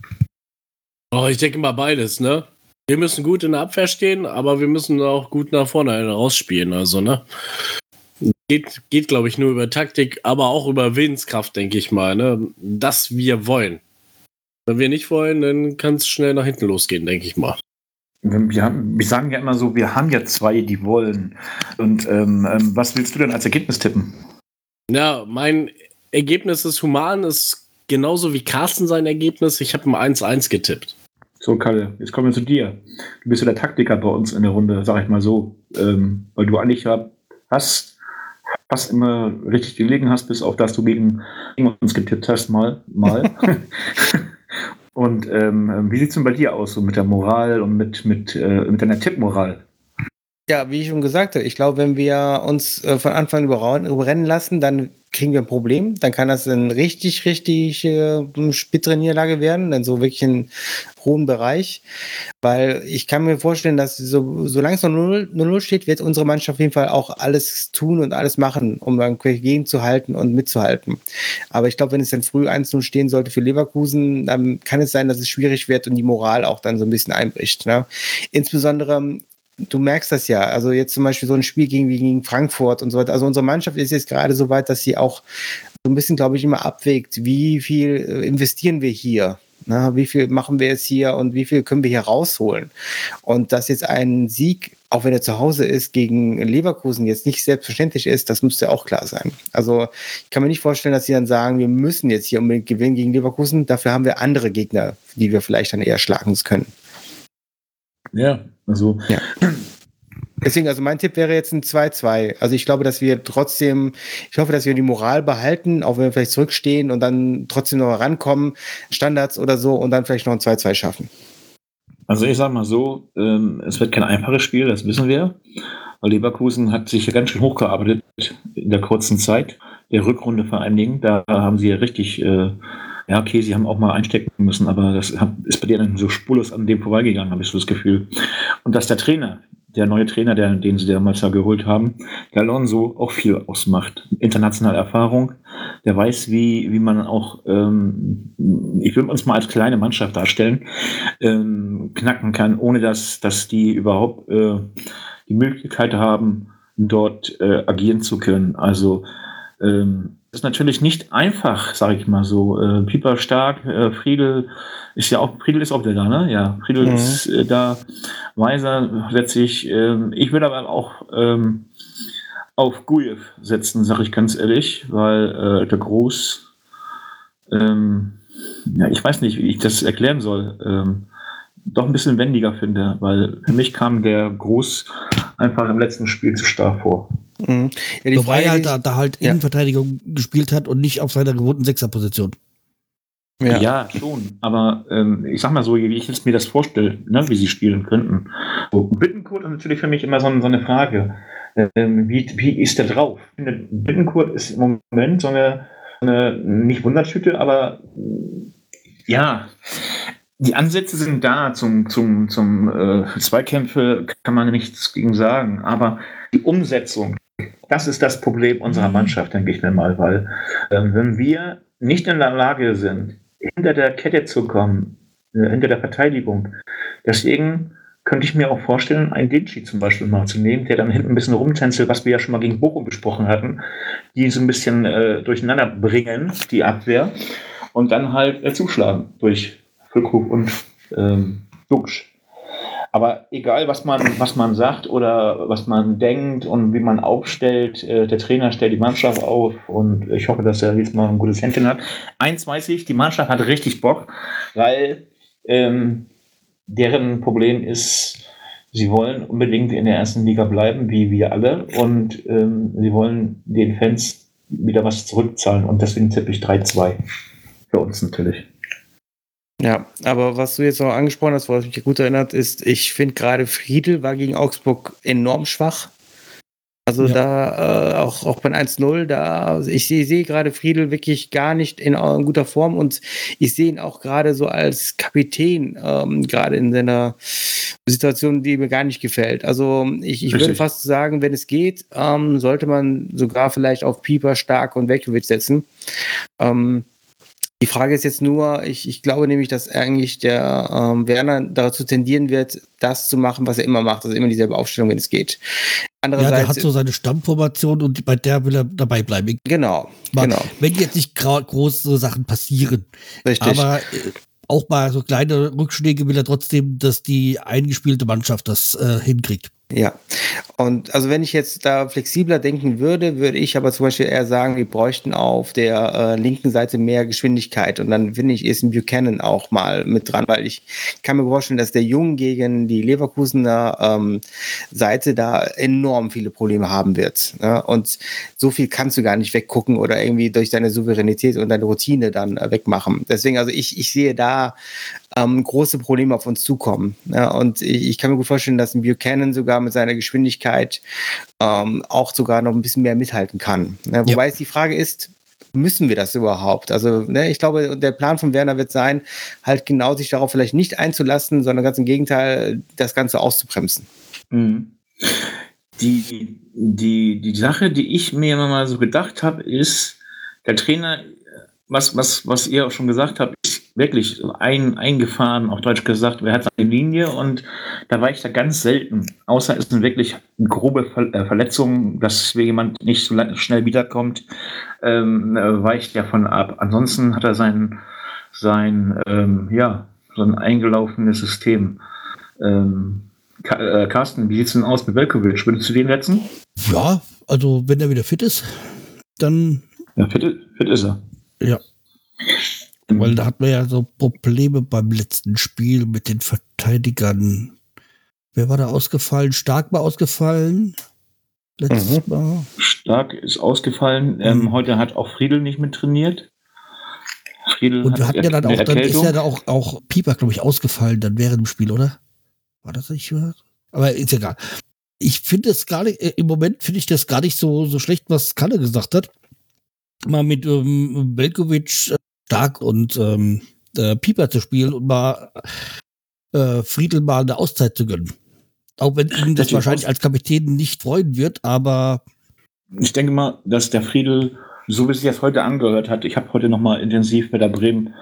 E: Oh, ich denke mal beides, ne? Wir müssen gut in der Abwehr stehen, aber wir müssen auch gut nach vorne rausspielen, also, ne? Geht, geht glaube ich, nur über Taktik, aber auch über Willenskraft, denke ich mal, ne? Dass wir wollen. Wenn wir nicht wollen, dann kann es schnell nach hinten losgehen, denke ich mal.
A: Wir, haben, wir, sagen ja immer so, wir haben ja zwei, die wollen. Und ähm, ähm, was willst du denn als Ergebnis tippen?
E: Ja, mein Ergebnis ist human, ist genauso wie Carsten sein Ergebnis. Ich habe ein 1-1 getippt.
A: So, Kalle, jetzt kommen wir zu dir. Du bist ja der Taktiker bei uns in der Runde, sag ich mal so. Ähm, weil du eigentlich hast fast immer richtig gelegen hast, bis auf dass du gegen, gegen uns getippt hast, mal. mal. und ähm, wie sieht es denn bei dir aus, so mit der Moral und mit, mit, äh, mit deiner Tippmoral?
D: Ja, wie ich schon gesagt habe, ich glaube, wenn wir uns äh, von Anfang überrennen lassen, dann kriegen wir ein Problem. Dann kann das eine richtig, richtig äh, Niederlage werden, dann so wirklich einen hohen Bereich. Weil ich kann mir vorstellen, dass so, solange es noch 0-0 steht, wird unsere Mannschaft auf jeden Fall auch alles tun und alles machen, um dann gegenzuhalten und mitzuhalten. Aber ich glaube, wenn es dann früh 1-0 stehen sollte für Leverkusen, dann kann es sein, dass es schwierig wird und die Moral auch dann so ein bisschen einbricht. Ne? Insbesondere du merkst das ja. Also jetzt zum Beispiel so ein Spiel gegen, gegen Frankfurt und so weiter. Also unsere Mannschaft ist jetzt gerade so weit, dass sie auch so ein bisschen, glaube ich, immer abwägt, wie viel äh, investieren wir hier? Na, wie viel machen wir jetzt hier und wie viel können wir hier rausholen? Und dass jetzt ein Sieg, auch wenn er zu Hause ist, gegen Leverkusen jetzt nicht selbstverständlich ist, das müsste auch klar sein. Also ich kann mir nicht vorstellen, dass sie dann sagen, wir müssen jetzt hier unbedingt gewinnen gegen Leverkusen. Dafür haben wir andere Gegner, die wir vielleicht dann eher schlagen können.
A: Ja, also. Ja.
D: Deswegen, also mein Tipp wäre jetzt ein 2-2. Also ich glaube, dass wir trotzdem, ich hoffe, dass wir die Moral behalten, auch wenn wir vielleicht zurückstehen und dann trotzdem noch rankommen, Standards oder so und dann vielleicht noch ein 2-2 schaffen.
A: Also ich sage mal so, ähm, es wird kein einfaches Spiel, das wissen wir. Weil Leverkusen hat sich ja ganz schön hochgearbeitet in der kurzen Zeit, der Rückrunde vor allen Dingen. Da haben sie ja richtig äh, ja, okay, sie haben auch mal einstecken müssen, aber das ist bei dann so spurlos an dem vorbeigegangen, habe ich so das Gefühl. Und dass der Trainer, der neue Trainer, der, den sie damals da geholt haben, der Alonso auch viel ausmacht. Internationale Erfahrung, der weiß, wie, wie man auch, ähm, ich will uns mal als kleine Mannschaft darstellen, ähm, knacken kann, ohne dass, dass die überhaupt äh, die Möglichkeit haben, dort äh, agieren zu können. Also ähm, ist natürlich nicht einfach, sage ich mal so. Äh, Pieper stark, äh, Friedel ist ja auch, Friedel ist auch wieder da, ne? Ja, Friedel mhm. ist äh, da, Weiser setze ich, ähm, ich würde aber auch ähm, auf Gujev setzen, sage ich ganz ehrlich, weil äh, der Groß, ähm, ja, ich weiß nicht, wie ich das erklären soll, ähm, doch ein bisschen wendiger finde, weil für mich kam der Groß einfach im letzten Spiel zu stark vor.
C: Mhm. Ja, die Wobei er halt da, da halt ja. Innenverteidigung gespielt hat und nicht auf seiner gewohnten Sechserposition.
A: Ja. ja, schon. Aber ähm, ich sag mal so, wie ich jetzt mir das vorstelle, ne, wie sie spielen könnten. So, Bittenkurt ist natürlich für mich immer so, so eine Frage. Ähm, wie, wie ist der drauf? Ich finde, Bittenkurt ist im Moment so eine, eine nicht Wundertüte, aber ja, die Ansätze sind da zum, zum, zum äh, Zweikämpfe, kann man nichts gegen sagen. Aber die Umsetzung, das ist das Problem unserer mhm. Mannschaft, denke ich mir mal, weil äh, wenn wir nicht in der Lage sind, hinter der Kette zu kommen, äh, hinter der Verteidigung, deswegen könnte ich mir auch vorstellen, einen Dinci zum Beispiel mal zu nehmen, der dann hinten ein bisschen rumtänzelt, was wir ja schon mal gegen Bochum besprochen hatten, die so ein bisschen äh, durcheinander bringen, die Abwehr, und dann halt äh, zuschlagen durch Füllkrug und ähm, Duxch. Aber egal, was man, was man sagt oder was man denkt und wie man aufstellt, äh, der Trainer stellt die Mannschaft auf und ich hoffe, dass er diesmal ein gutes Händchen hat. Eins weiß ich, die Mannschaft hat richtig Bock, weil ähm, deren Problem ist, sie wollen unbedingt in der ersten Liga bleiben, wie wir alle, und ähm, sie wollen den Fans wieder was zurückzahlen. Und deswegen tippe ich 3-2. Für uns natürlich.
D: Ja, aber was du jetzt noch angesprochen hast, was mich gut erinnert, ist, ich finde gerade Friedel war gegen Augsburg enorm schwach. Also ja. da äh, auch, auch beim 1-0, da ich sehe seh gerade Friedel wirklich gar nicht in, in, guter Form und ich sehe ihn auch gerade so als Kapitän, ähm, gerade in seiner Situation, die mir gar nicht gefällt. Also ich, ich würde fast sagen, wenn es geht, ähm, sollte man sogar vielleicht auf Pieper, Stark und Vekovic setzen. Ähm, die Frage ist jetzt nur, ich, ich glaube nämlich, dass eigentlich der ähm, Werner dazu tendieren wird, das zu machen, was er immer macht, also immer dieselbe Aufstellung, wenn es geht.
C: Andererseits, ja, der hat so seine Stammformation und bei der will er dabei bleiben.
D: Genau,
C: mal,
D: genau.
C: Wenn jetzt nicht große Sachen passieren.
D: Richtig.
C: Aber äh, auch mal so kleine Rückschläge will er trotzdem, dass die eingespielte Mannschaft das äh, hinkriegt.
D: Ja, und also wenn ich jetzt da flexibler denken würde, würde ich aber zum Beispiel eher sagen, wir bräuchten auf der äh, linken Seite mehr Geschwindigkeit und dann finde ich, ist ein Buchanan auch mal mit dran, weil ich kann mir vorstellen, dass der Jung gegen die Leverkusener ähm, Seite da enorm viele Probleme haben wird. Ne? Und so viel kannst du gar nicht weggucken oder irgendwie durch deine Souveränität und deine Routine dann äh, wegmachen. Deswegen, also ich, ich sehe da ähm, große Probleme auf uns zukommen. Ja, und ich, ich, kann mir gut vorstellen, dass ein Buchanan sogar mit seiner Geschwindigkeit ähm, auch sogar noch ein bisschen mehr mithalten kann. Ja, wobei ja. es die Frage ist, müssen wir das überhaupt? Also, ne, ich glaube, der Plan von Werner wird sein, halt genau sich darauf vielleicht nicht einzulassen, sondern ganz im Gegenteil, das Ganze auszubremsen.
A: Mhm. Die, die, die Sache, die ich mir immer mal so gedacht habe, ist, der Trainer, was, was, was ihr auch schon gesagt habt, ist wirklich ein, eingefahren, auf Deutsch gesagt, wer hat seine Linie und da war ich da ganz selten. Außer es sind wirklich grobe äh, Verletzungen, dass jemand nicht so schnell wiederkommt, ähm, äh, weicht davon ab. Ansonsten hat er sein, sein, ähm, ja, so ein eingelaufenes System. Ähm, äh, Carsten, wie sieht es denn aus mit Velkovic? Würdest du den setzen?
C: Ja, also wenn er wieder fit ist, dann.
A: Ja, fit, fit ist er.
C: Ja. Weil da hatten wir ja so Probleme beim letzten Spiel mit den Verteidigern. Wer war da ausgefallen? Stark war ausgefallen.
A: Letztes mhm. Mal. Stark ist ausgefallen. Ähm, mhm. heute hat auch Friedel nicht mit trainiert.
C: Friedel Und wir hatten ja dann auch, dann ist ja da auch, auch Pieper, glaube ich, ausgefallen dann während dem Spiel, oder? War das nicht? Aber ist egal. Ich finde es gar nicht, äh, im Moment finde ich das gar nicht so, so schlecht, was Kalle gesagt hat. Mal mit ähm, Belkovic Stark und ähm, äh, Pieper zu spielen und mal äh, Friedel mal eine Auszeit zu gönnen. Auch wenn ihn das, das wahrscheinlich als Kapitän nicht freuen wird, aber.
A: Ich denke mal, dass der Friedel, so wie sich das heute angehört hat, ich habe heute nochmal intensiv bei der Bremen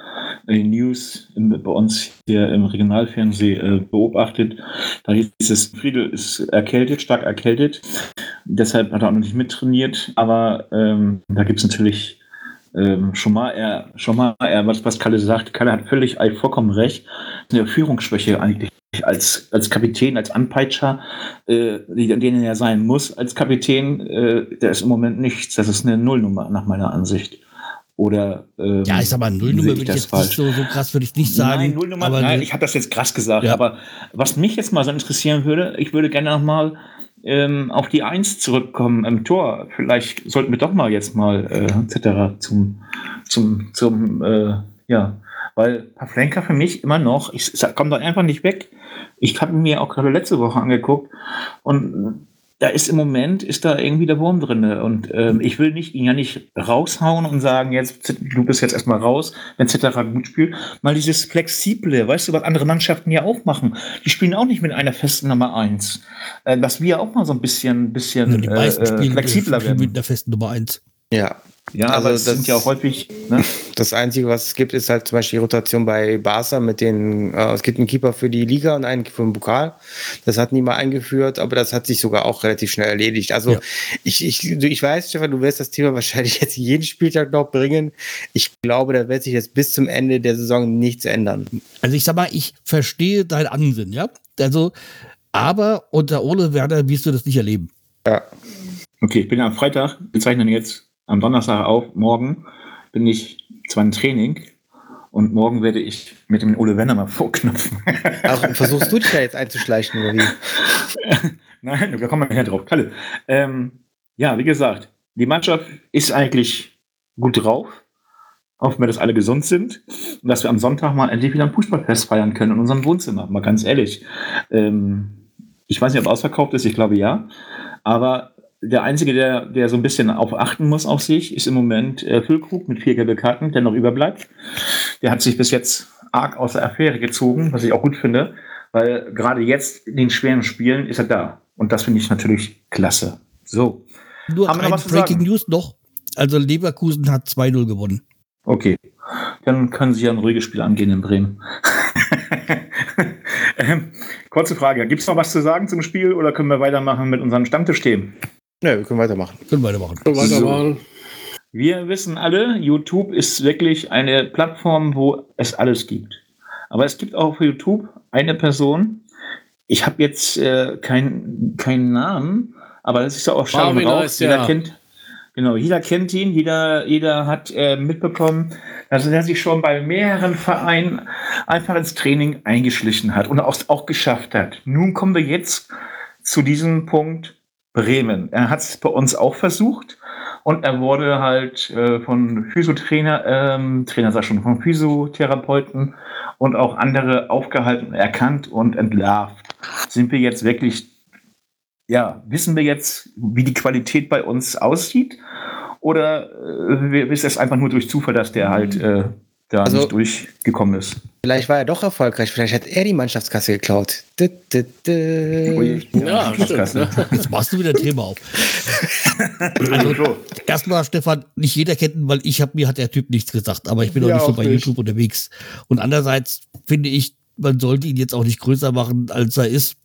A: äh, News bei uns hier im Regionalfernsehen äh, beobachtet. Da hieß es, Friedel ist erkältet, stark erkältet. Deshalb hat er auch noch nicht mittrainiert. Aber ähm, da gibt es natürlich ähm, schon mal, er, schon mal, er, was, was Kalle sagt, Kalle hat völlig vollkommen recht. Eine Führungsschwäche eigentlich als, als Kapitän, als Anpeitscher, äh, den er sein muss als Kapitän, äh, der ist im Moment nichts. Das ist eine Nullnummer nach meiner Ansicht. Oder ähm,
C: ja, ich sag mal, Nullnummer würde ich jetzt falsch. nicht so, so krass würde ich nicht sagen.
A: Nein, Nullnummer, aber nein, ich habe das jetzt krass gesagt. Ja. Aber was mich jetzt mal so interessieren würde, ich würde gerne noch mal ähm, auf die Eins zurückkommen im Tor. Vielleicht sollten wir doch mal jetzt mal äh, etc. zum, zum, zum äh, ja, weil Pavlenka für mich immer noch, ich, ich komme da einfach nicht weg. Ich habe mir auch gerade letzte Woche angeguckt und da ist im Moment, ist da irgendwie der Wurm drin. Und ähm, ich will nicht, ihn ja nicht raushauen und sagen, jetzt, du bist jetzt erstmal raus, wenn Cetera gut spielt. Mal dieses Flexible, weißt du, was andere Mannschaften ja auch machen. Die spielen auch nicht mit einer festen Nummer eins. Äh, dass wir auch mal so ein bisschen, bisschen ja,
C: äh, spielen flexibler werden. Mit einer festen Nummer eins.
D: Ja,
A: ja, also aber das sind ja häufig. Ne?
D: Das Einzige, was es gibt, ist halt zum Beispiel die Rotation bei Barca mit den. Äh, es gibt einen Keeper für die Liga und einen für den Pokal. Das hat niemand eingeführt, aber das hat sich sogar auch relativ schnell erledigt. Also ja. ich, ich, ich weiß, Stefan, du wirst das Thema wahrscheinlich jetzt jeden Spieltag noch bringen. Ich glaube, da wird sich jetzt bis zum Ende der Saison nichts ändern.
C: Also ich sag mal, ich verstehe dein Ansinn, ja. Also, aber unter Ole Werner wirst du das nicht erleben.
D: Ja.
A: Okay, ich bin ja am Freitag, wir zeichnen jetzt am Donnerstag auf, morgen bin ich zwar im Training und morgen werde ich mit dem Ole Werner mal vorknüpfen.
D: Ach, versuchst du dich da jetzt einzuschleichen oder wie?
A: Nein, da kommen wir ja drauf. Kalle. Ähm, ja, wie gesagt, Die Mannschaft ist eigentlich gut drauf. Hoffen wir, dass alle gesund sind und dass wir am Sonntag mal endlich wieder ein Fußballfest feiern können in unserem Wohnzimmer. Mal ganz ehrlich. Ähm, ich weiß nicht, ob ausverkauft ist, ich glaube ja. Aber der Einzige, der, der so ein bisschen auf achten muss auf sich, ist im Moment äh, Füllkrug mit vier gelbe Karten, der noch überbleibt. Der hat sich bis jetzt arg aus der Affäre gezogen, was ich auch gut finde, weil gerade jetzt in den schweren Spielen ist er da. Und das finde ich natürlich klasse. So.
C: Nur Haben wir noch was Breaking News noch. Also Leverkusen hat 2-0 gewonnen.
A: Okay. Dann können Sie ja ein ruhiges Spiel angehen in Bremen. ähm, kurze Frage. Gibt es noch was zu sagen zum Spiel oder können wir weitermachen mit unseren Stammtischthemen?
D: Ne, wir können weitermachen.
C: Können weitermachen.
E: Können weitermachen. So.
A: Wir wissen alle, YouTube ist wirklich eine Plattform, wo es alles gibt. Aber es gibt auch auf YouTube eine Person, ich habe jetzt äh, keinen kein Namen, aber das ist ja auch schon raus. Jeder ja. kennt, genau, jeder kennt ihn, jeder, jeder hat äh, mitbekommen, dass er sich schon bei mehreren Vereinen einfach ins Training eingeschlichen hat und auch, auch geschafft hat. Nun kommen wir jetzt zu diesem Punkt Bremen. Er hat es bei uns auch versucht und er wurde halt äh, von Physiotrainer, ähm, Trainer sag schon, von Physiotherapeuten und auch andere aufgehalten, erkannt und entlarvt. Sind wir jetzt wirklich, ja, wissen wir jetzt, wie die Qualität bei uns aussieht? Oder äh, ist es einfach nur durch Zufall, dass der halt äh, da also, nicht durchgekommen ist?
D: Vielleicht war er doch erfolgreich, vielleicht hat er die Mannschaftskasse geklaut. Du, du,
C: du. Ja, stimmt, ne? Jetzt machst du wieder ein Thema auf. also, erstmal, Stefan, nicht jeder kennt ihn, weil ich hab, mir hat der Typ nichts gesagt, aber ich bin ja, auch nicht so bei nicht. YouTube unterwegs. Und andererseits finde ich, man sollte ihn jetzt auch nicht größer machen, als er ist,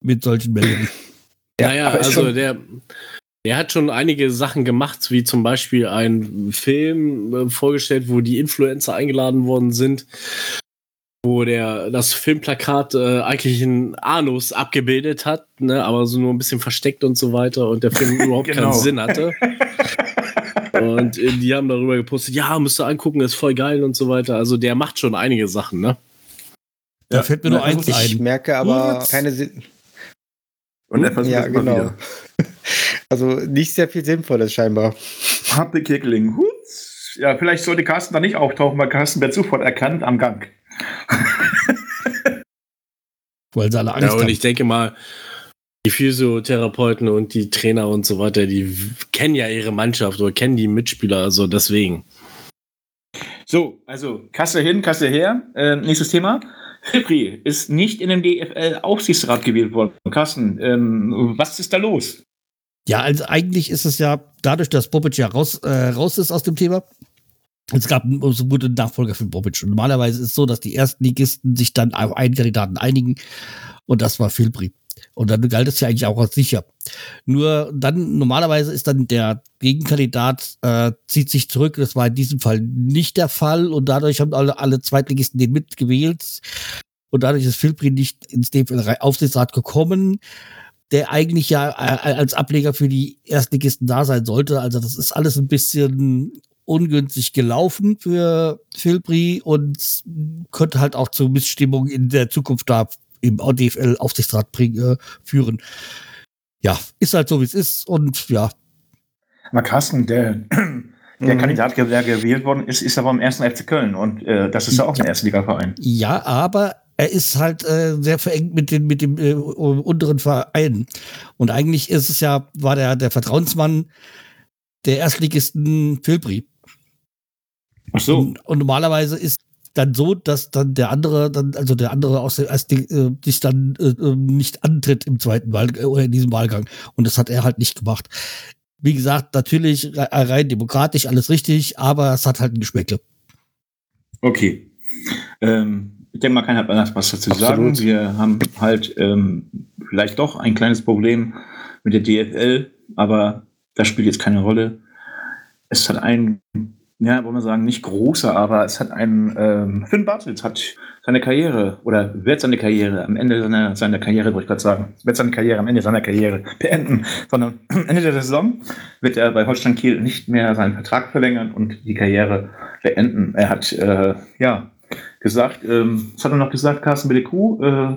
C: mit solchen Meldungen.
E: Ja, ja, also der, der hat schon einige Sachen gemacht, wie zum Beispiel einen Film äh, vorgestellt, wo die Influencer eingeladen worden sind wo der das Filmplakat äh, eigentlich in Anus abgebildet hat, ne, aber so nur ein bisschen versteckt und so weiter und der Film überhaupt genau. keinen Sinn hatte. und äh, die haben darüber gepostet, ja, müsst ihr angucken, ist voll geil und so weiter. Also der macht schon einige Sachen, ne?
C: Da fällt mir nur eins
D: ich ein. Ich merke aber Was? keine Sinn.
A: Und er versucht ja, genau.
D: Also nicht sehr viel Sinnvolles scheinbar.
A: Happy Kickling. Ja, vielleicht sollte Carsten da nicht auftauchen, weil Carsten wird sofort erkannt am Gang.
C: Weil sie alle Angst
E: ja, und haben. ich denke mal, die Physiotherapeuten und die Trainer und so weiter, die kennen ja ihre Mannschaft oder kennen die Mitspieler, also deswegen.
A: So, also Kasse hin, Kasse her. Äh, nächstes Thema. Fibri ist nicht in den DFL-Aufsichtsrat gewählt worden. Carsten, ähm, was ist da los?
C: Ja, also eigentlich ist es ja dadurch, dass Bobic ja raus, äh, raus ist aus dem Thema, es gab so guten Nachfolger für Bobic. Und normalerweise ist es so, dass die ersten Ligisten sich dann auf einen Kandidaten einigen. Und das war Filbri. Und dann galt es ja eigentlich auch als sicher. Nur dann, normalerweise ist dann der Gegenkandidat, äh, zieht sich zurück. Das war in diesem Fall nicht der Fall. Und dadurch haben alle, alle Zweitligisten den mitgewählt. Und dadurch ist Filbri nicht ins DFL-Aufsichtsrat gekommen der eigentlich ja äh, als Ableger für die Erstligisten da sein sollte. Also das ist alles ein bisschen ungünstig gelaufen für Filbri und könnte halt auch zu Missstimmung in der Zukunft da im DFL-Aufsichtsrat äh, führen. Ja, ist halt so, wie es ist und ja.
A: Aber Carsten, der, der mhm. Kandidat, der gewählt worden ist, ist aber im ersten FC Köln und äh, das ist ja auch ein Erstligaverein.
C: Ja, aber er ist halt äh, sehr verengt mit, den, mit dem äh, unteren Verein. Und eigentlich ist es ja, war der, der Vertrauensmann der Erstligisten Filbri. Ach so. Und, und, normalerweise ist dann so, dass dann der andere, dann, also der andere aus der ersten, äh, sich dann äh, ähm, nicht antritt im zweiten Wahl äh, oder in diesem Wahlgang. Und das hat er halt nicht gemacht. Wie gesagt, natürlich rein demokratisch, alles richtig, aber es hat halt ein Geschmäckle.
A: Okay. Ähm, ich denke mal, keiner hat was dazu zu sagen. Wir haben halt ähm, vielleicht doch ein kleines Problem mit der DFL, aber das spielt jetzt keine Rolle. Es hat einen ja, wollen wir sagen, nicht großer, aber es hat einen, ähm, Finn Bartels hat seine Karriere oder wird seine Karriere am Ende seiner, seiner Karriere, wollte ich gerade sagen, wird seine Karriere am Ende seiner Karriere beenden, sondern am Ende der Saison wird er bei Holstein Kiel nicht mehr seinen Vertrag verlängern und die Karriere beenden. Er hat, äh, ja, gesagt, ähm, was hat er noch gesagt, Carsten mit der Kuh? Äh,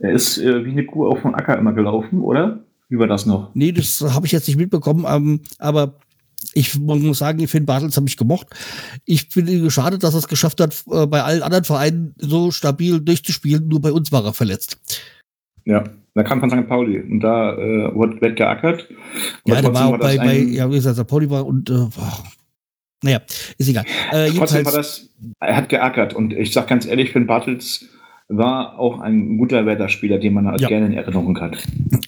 A: er ist äh, wie eine Kuh auf dem Acker immer gelaufen, oder? Wie war das noch?
C: Nee, das habe ich jetzt nicht mitbekommen, ähm, aber Ich muss sagen, Finn Bartels habe ich gemocht. Ich finde schade, dass er es geschafft hat, äh, bei allen anderen Vereinen so stabil durchzuspielen. Nur bei uns war er verletzt.
A: Ja, da kam von St. Pauli und da äh, wird geackert.
C: Ja, der war auch bei, bei, ja, wie gesagt, St. Pauli war und, äh. Naja, ist egal.
A: Äh, trotzdem war das, er hat geackert und ich sag ganz ehrlich, Finn Bartels war auch ein guter Werder-Spieler, den man halt ja. gerne in Erinnerung hat.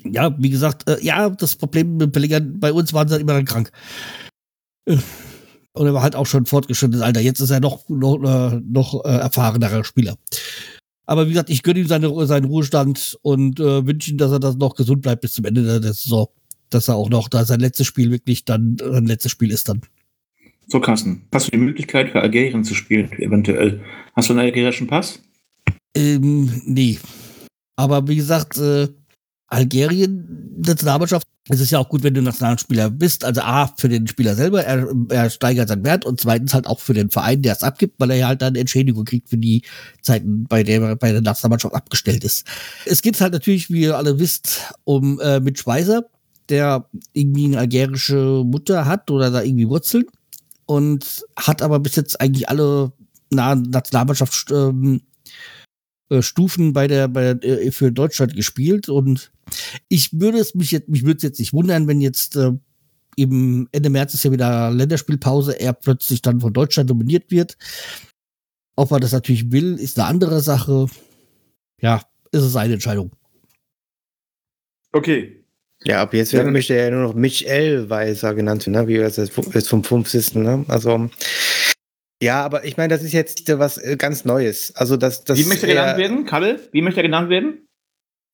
C: Ja, wie gesagt, äh, ja, das Problem mit Bellingham, bei uns waren sie halt immer krank. Und er war halt auch schon fortgeschrittenes Alter. Jetzt ist er noch, noch, äh, noch äh, erfahrenerer Spieler. Aber wie gesagt, ich gönne ihm seine, seinen Ruhestand und äh, wünsche ihm, dass er das noch gesund bleibt bis zum Ende der, der Saison. Dass er auch noch, da sein letztes Spiel wirklich dann sein letztes Spiel ist dann.
A: So, Carsten, hast du die Möglichkeit für Algerien zu spielen, eventuell? Hast du einen algerischen Pass?
C: Ähm, nee. Aber wie gesagt, äh, Algerien, Nationalmannschaft, es ist ja auch gut, wenn du Nationalspieler bist. Also A, für den Spieler selber, er, er steigert seinen Wert und zweitens halt auch für den Verein, der es abgibt, weil er ja halt dann Entschädigung kriegt für die Zeiten, bei der er bei der Nationalmannschaft abgestellt ist. Es geht halt natürlich, wie ihr alle wisst, um äh, mit Schweizer, der irgendwie eine algerische Mutter hat oder da irgendwie Wurzeln und hat aber bis jetzt eigentlich alle Nationalmannschaft ähm, äh, bei der, bei der, äh, für Deutschland gespielt und ich würde es mich jetzt, mich würde es jetzt nicht wundern, wenn jetzt äh, eben Ende März ist ja wieder Länderspielpause, er plötzlich dann von Deutschland dominiert wird. Ob er das natürlich will, ist eine andere Sache. Ja, ist es eine Entscheidung.
D: Okay. Ja, ab jetzt ja. möchte er ja nur noch Michael Weiser genannt werden, ne? wie er jetzt vom 50. Ne? Also ja, aber ich meine, das ist jetzt was äh, ganz Neues. Also das, das
A: Wie möchte er genannt werden? Kabel? Wie möchte er genannt werden?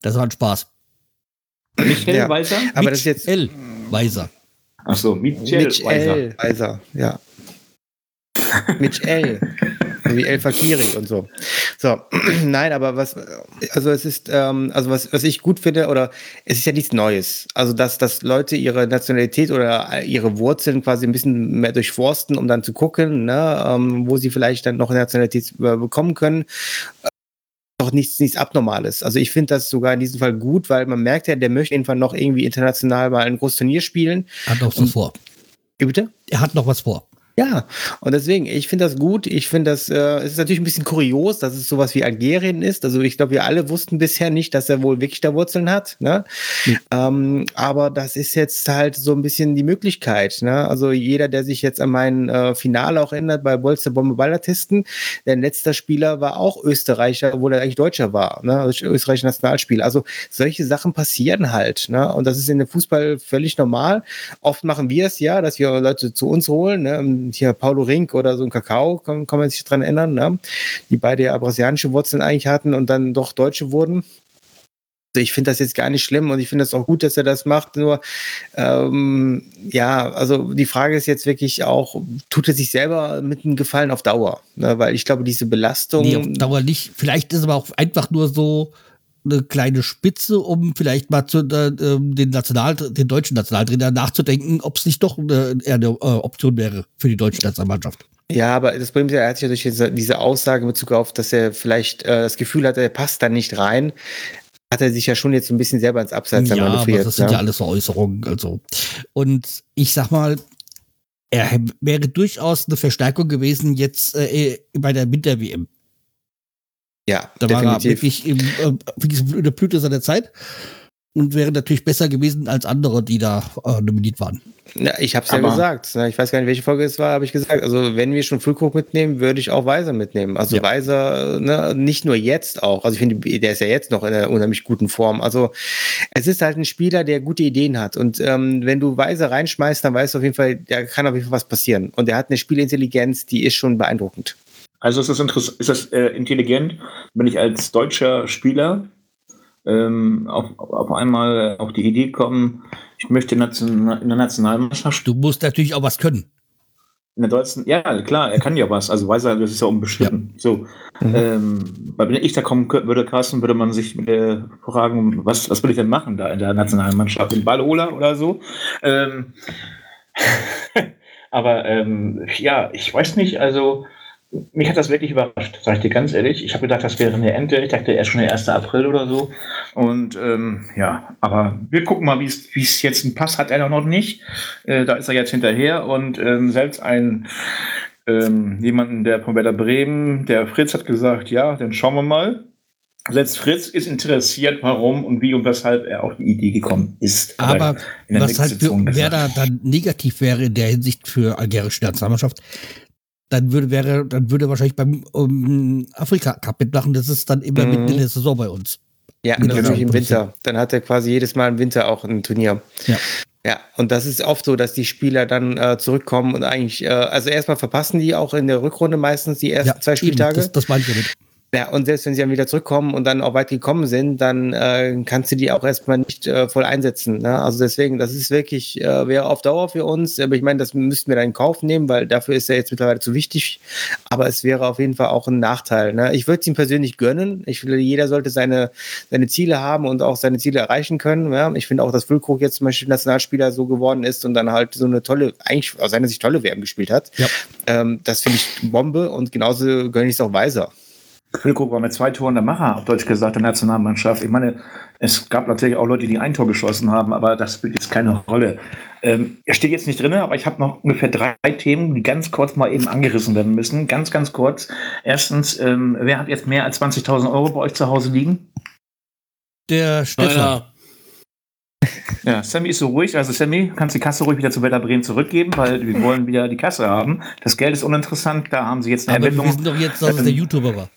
C: Das war ein Spaß.
A: Michael ja. Weiser?
C: Aber das ist jetzt L. Weiser.
A: Ach so, Michael, Michael
D: Weiser. Weiser, ja. Michael. Wie El Fakiri und so. So, nein, aber was, also es ist, ähm, also was, was ich gut finde, oder es ist ja nichts Neues. Also, dass, dass Leute ihre Nationalität oder ihre Wurzeln quasi ein bisschen mehr durchforsten, um dann zu gucken, ne, ähm, wo sie vielleicht dann noch Nationalität äh, bekommen können doch nichts, nichts Abnormales. Also ich finde das sogar in diesem Fall gut, weil man merkt ja, der möchte irgendwann noch irgendwie international mal ein großes Turnier spielen.
C: Hat noch was vor.
D: Bitte?
C: Er hat noch was vor.
D: Ja, und deswegen, ich finde das gut. Ich finde das, äh, es ist natürlich ein bisschen kurios, dass es sowas wie Algerien ist. Also ich glaube, wir alle wussten bisher nicht, dass er wohl wirklich da Wurzeln hat. Ne? Mhm. Ähm, aber das ist jetzt halt so ein bisschen die Möglichkeit. Ne? Also jeder, der sich jetzt an mein äh, Finale auch erinnert bei Bolster Bombe Ballartisten, der letzte Spieler war auch Österreicher, obwohl er eigentlich Deutscher war. Ne? Also österreichischer Nationalspieler. Also solche Sachen passieren halt. Ne? Und das ist in dem Fußball völlig normal. Oft machen wir es ja, dass wir Leute zu uns holen. Ne? Hier Paulo Rink oder so ein Kakao, kann, kann man sich dran erinnern, ne? die beide ja brasilianische Wurzeln eigentlich hatten und dann doch Deutsche wurden. Also ich finde das jetzt gar nicht schlimm und ich finde das auch gut, dass er das macht. Nur, ähm, ja, also die Frage ist jetzt wirklich auch, tut er sich selber mit einem Gefallen auf Dauer? Ne? Weil ich glaube, diese Belastung. Nee, auf
C: Dauer nicht. Vielleicht ist aber auch einfach nur so, eine kleine Spitze, um vielleicht mal zu, äh, ähm, den, National, den deutschen Nationaltrainer nachzudenken, ob es nicht doch eine, eher eine äh, Option wäre für die deutsche Nationalmannschaft.
D: Ja, aber das Problem ist ja, er hat sich ja durch diese, diese Aussage in Bezug auf, dass er vielleicht äh, das Gefühl hat, er passt da nicht rein, hat er sich ja schon jetzt ein bisschen selber ins Abseits
C: ja, manövriert. Aber das sind ja, ja alles so Äußerungen. Also. Und ich sag mal, er wäre durchaus eine Verstärkung gewesen jetzt äh, bei der Winter-WM.
D: Ja,
C: da definitiv. war er wirklich, im, äh, in der Blüte seiner Zeit und wäre natürlich besser gewesen als andere, die da äh, nominiert waren.
D: Ja, ich habe es ja gesagt. Ne? Ich weiß gar nicht, welche Folge es war, habe ich gesagt. Also wenn wir schon Füllkrug mitnehmen, würde ich auch Weiser mitnehmen. Also ja. Weiser, ne, nicht nur jetzt auch. Also ich finde, der ist ja jetzt noch in einer unheimlich guten Form. Also es ist halt ein Spieler, der gute Ideen hat. Und ähm, wenn du Weiser reinschmeißt, dann weißt du auf jeden Fall, da kann auf jeden Fall was passieren. Und er hat eine Spielintelligenz, die ist schon beeindruckend.
A: Also ist das, interessant, ist das äh, intelligent, wenn ich als deutscher Spieler ähm, auf, auf einmal auf die Idee komme, ich möchte in der Nationalmannschaft.
C: Du musst natürlich auch was können.
A: In der deutschen, ja, klar, er kann ja was. Also weiß er, das ist ja unbestritten. Ja. So, mhm. ähm, wenn ich da kommen würde, Carsten, würde man sich äh, fragen, was, was würde ich denn machen da in der Nationalmannschaft? Den Ballholer oder so? Ähm, aber ähm, ja, ich weiß nicht, also mich hat das wirklich überrascht, sag ich dir ganz ehrlich. Ich habe gedacht, das wäre eine Ente. Ich dachte erst schon der 1. April oder so. Und ähm, ja, aber wir gucken mal, wie es jetzt ein Pass hat er noch nicht. Äh, da ist er jetzt hinterher und ähm, selbst ein ähm, jemanden, der von Werder Bremen, der Fritz hat gesagt, ja, dann schauen wir mal. Selbst Fritz ist interessiert, warum und wie und weshalb er auf die Idee gekommen ist.
C: Aber was halt für Werder dann negativ wäre in der Hinsicht für algerische Nationalmannschaft, dann würde, wäre, dann würde wahrscheinlich beim um, Afrika Cup mitmachen. Das ist dann immer mhm. mitten in der Saison bei uns.
D: Ja,
C: Mit
D: natürlich im Winter. Dann hat er quasi jedes Mal im Winter auch ein Turnier.
C: Ja.
D: Ja, und das ist oft so, dass die Spieler dann äh, zurückkommen und eigentlich, äh, also erstmal verpassen die auch in der Rückrunde meistens die ersten ja, zwei Spieltage. Eben,
C: das, das meine ich damit.
D: Ja, und selbst wenn sie dann wieder zurückkommen und dann auch weit gekommen sind, dann äh, kannst du die auch erstmal nicht äh, voll einsetzen. Ne? Also deswegen, das ist wirklich, äh, wäre auf Dauer für uns, aber ich meine, das müssten wir dann in Kauf nehmen, weil dafür ist er jetzt mittlerweile zu wichtig. Aber es wäre auf jeden Fall auch ein Nachteil. Ne? Ich würde es ihm persönlich gönnen. Ich finde, jeder sollte seine, seine Ziele haben und auch seine Ziele erreichen können. Ja? Ich finde auch, dass Füllkrug jetzt zum Beispiel Nationalspieler so geworden ist und dann halt so eine tolle, eigentlich aus seiner Sicht tolle WM gespielt hat. Ja. Ähm, das finde ich Bombe und genauso gönne ich es auch Weiser.
A: Füllkrug war mit zwei Toren der Macher, auf Deutsch gesagt, der Nationalmannschaft. Ich meine, es gab natürlich auch Leute, die ein Tor geschossen haben, aber das spielt jetzt keine Rolle. Ähm, er steht jetzt nicht drin, aber ich habe noch ungefähr drei Themen, die ganz kurz mal eben angerissen werden müssen. Ganz, ganz kurz. Erstens, ähm, wer hat jetzt mehr als 20.000 Euro bei euch zu Hause liegen?
C: Der Stefan.
A: Ja, Sammy ist so ruhig. Also Sammy, kannst die Kasse ruhig wieder zu Werder Bremen zurückgeben, weil wir wollen wieder die Kasse haben. Das Geld ist uninteressant, da haben sie jetzt
C: eine Aber Ermittlung. Wir wissen doch jetzt, dass es der YouTuber war.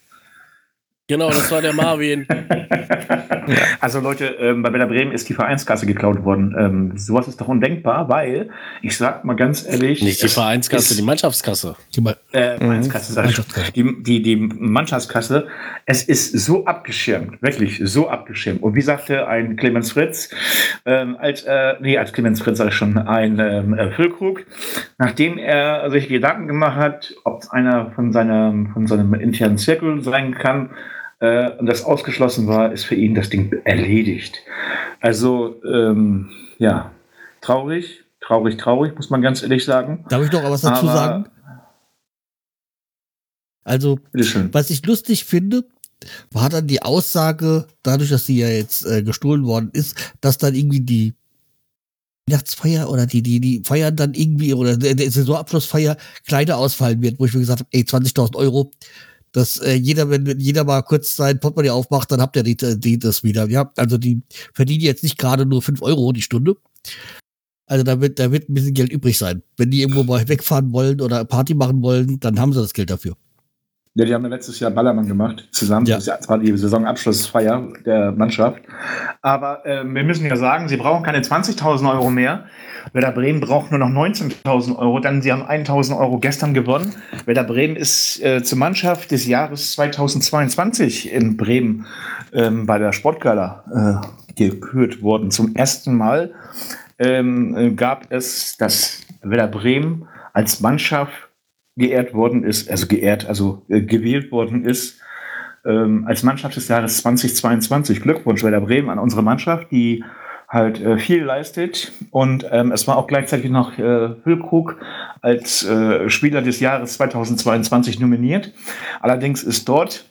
E: Genau, das war der Marvin.
A: also Leute, ähm, bei Werder Bremen ist die Vereinskasse geklaut worden. Ähm, sowas ist doch undenkbar, weil, ich sag mal ganz ehrlich.
E: Nicht die Vereinskasse, ist, die Mannschaftskasse. Die
A: äh, Vereinskasse, sag ich die, die, die Mannschaftskasse. Es ist so abgeschirmt, wirklich so abgeschirmt. Und wie sagte ein Clemens Fritz, ähm, als, äh, nee, als Clemens Fritz sag ich schon, ein ähm, äh, Füllkrug, nachdem er sich Gedanken gemacht hat, ob es einer von, seiner, von seinem internen Zirkel sein kann, äh, und das ausgeschlossen war, ist für ihn das Ding erledigt. Also, ähm, ja, traurig, traurig, traurig, muss man ganz ehrlich sagen.
C: Darf ich noch was dazu Aber, sagen? Also, was ich lustig finde, war dann die Aussage, dadurch, dass sie ja jetzt äh, gestohlen worden ist, dass dann irgendwie die Weihnachtsfeier oder die, die, die feiern dann irgendwie oder der, der Saisonabschlussfeier kleiner ausfallen wird, wo ich mir gesagt habe, ey, 20.000 Euro, dass äh, jeder, wenn jeder mal kurz sein Portemonnaie aufmacht, dann habt ihr die, die, das wieder. Ja, also die verdienen jetzt nicht gerade nur fünf Euro die Stunde. Also da wird, da wird ein bisschen Geld übrig sein. Wenn die irgendwo mal wegfahren wollen oder Party machen wollen, dann haben sie das Geld dafür.
A: Ja, die haben ja letztes Jahr Ballermann gemacht, zusammen. Ja. Das war die Saisonabschlussfeier der Mannschaft. Aber äh, wir müssen ja sagen, sie brauchen keine 20.000 Euro mehr. Werder Bremen braucht nur noch 19.000 Euro, denn sie haben 1.000 Euro gestern gewonnen. Werder Bremen ist äh, zur Mannschaft des Jahres 2022 in Bremen ähm, bei der Sportgala äh, gekürt worden. Zum ersten Mal ähm, gab es, dass Werder Bremen als Mannschaft geehrt worden ist, also geehrt, also äh, gewählt worden ist ähm, als Mannschaft des Jahres 2022. Glückwunsch Werder Bremen an unsere Mannschaft, die halt äh, viel leistet. Und ähm, es war auch gleichzeitig noch äh, Hüllkrug als äh, Spieler des Jahres 2022 nominiert. Allerdings ist dort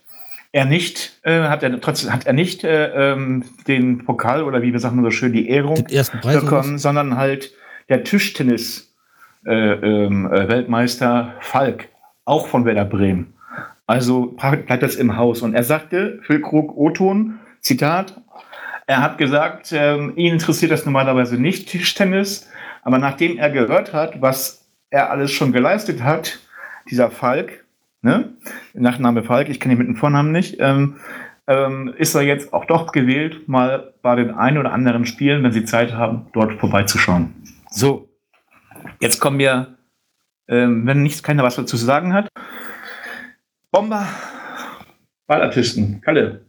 A: er nicht, äh, hat er trotzdem hat er nicht äh, ähm, den Pokal oder wie wir sagen so schön die Ehrung bekommen, sondern halt der Tischtennis Weltmeister Falk, auch von Werder Bremen. Also bleibt das im Haus. Und er sagte, Füllkrug Oton, Zitat, er hat gesagt, ähm, ihn interessiert das normalerweise nicht, Tischtennis, aber nachdem er gehört hat, was er alles schon geleistet hat, dieser Falk, ne? Nachname Falk, ich kenne ihn mit dem Vornamen nicht, ähm, ähm, ist er jetzt auch doch gewählt, mal bei den ein oder anderen Spielen, wenn sie Zeit haben, dort vorbeizuschauen. So, jetzt kommen wir, ähm, wenn nichts keiner was dazu zu sagen hat. Bomber, Ballartisten, Kalle,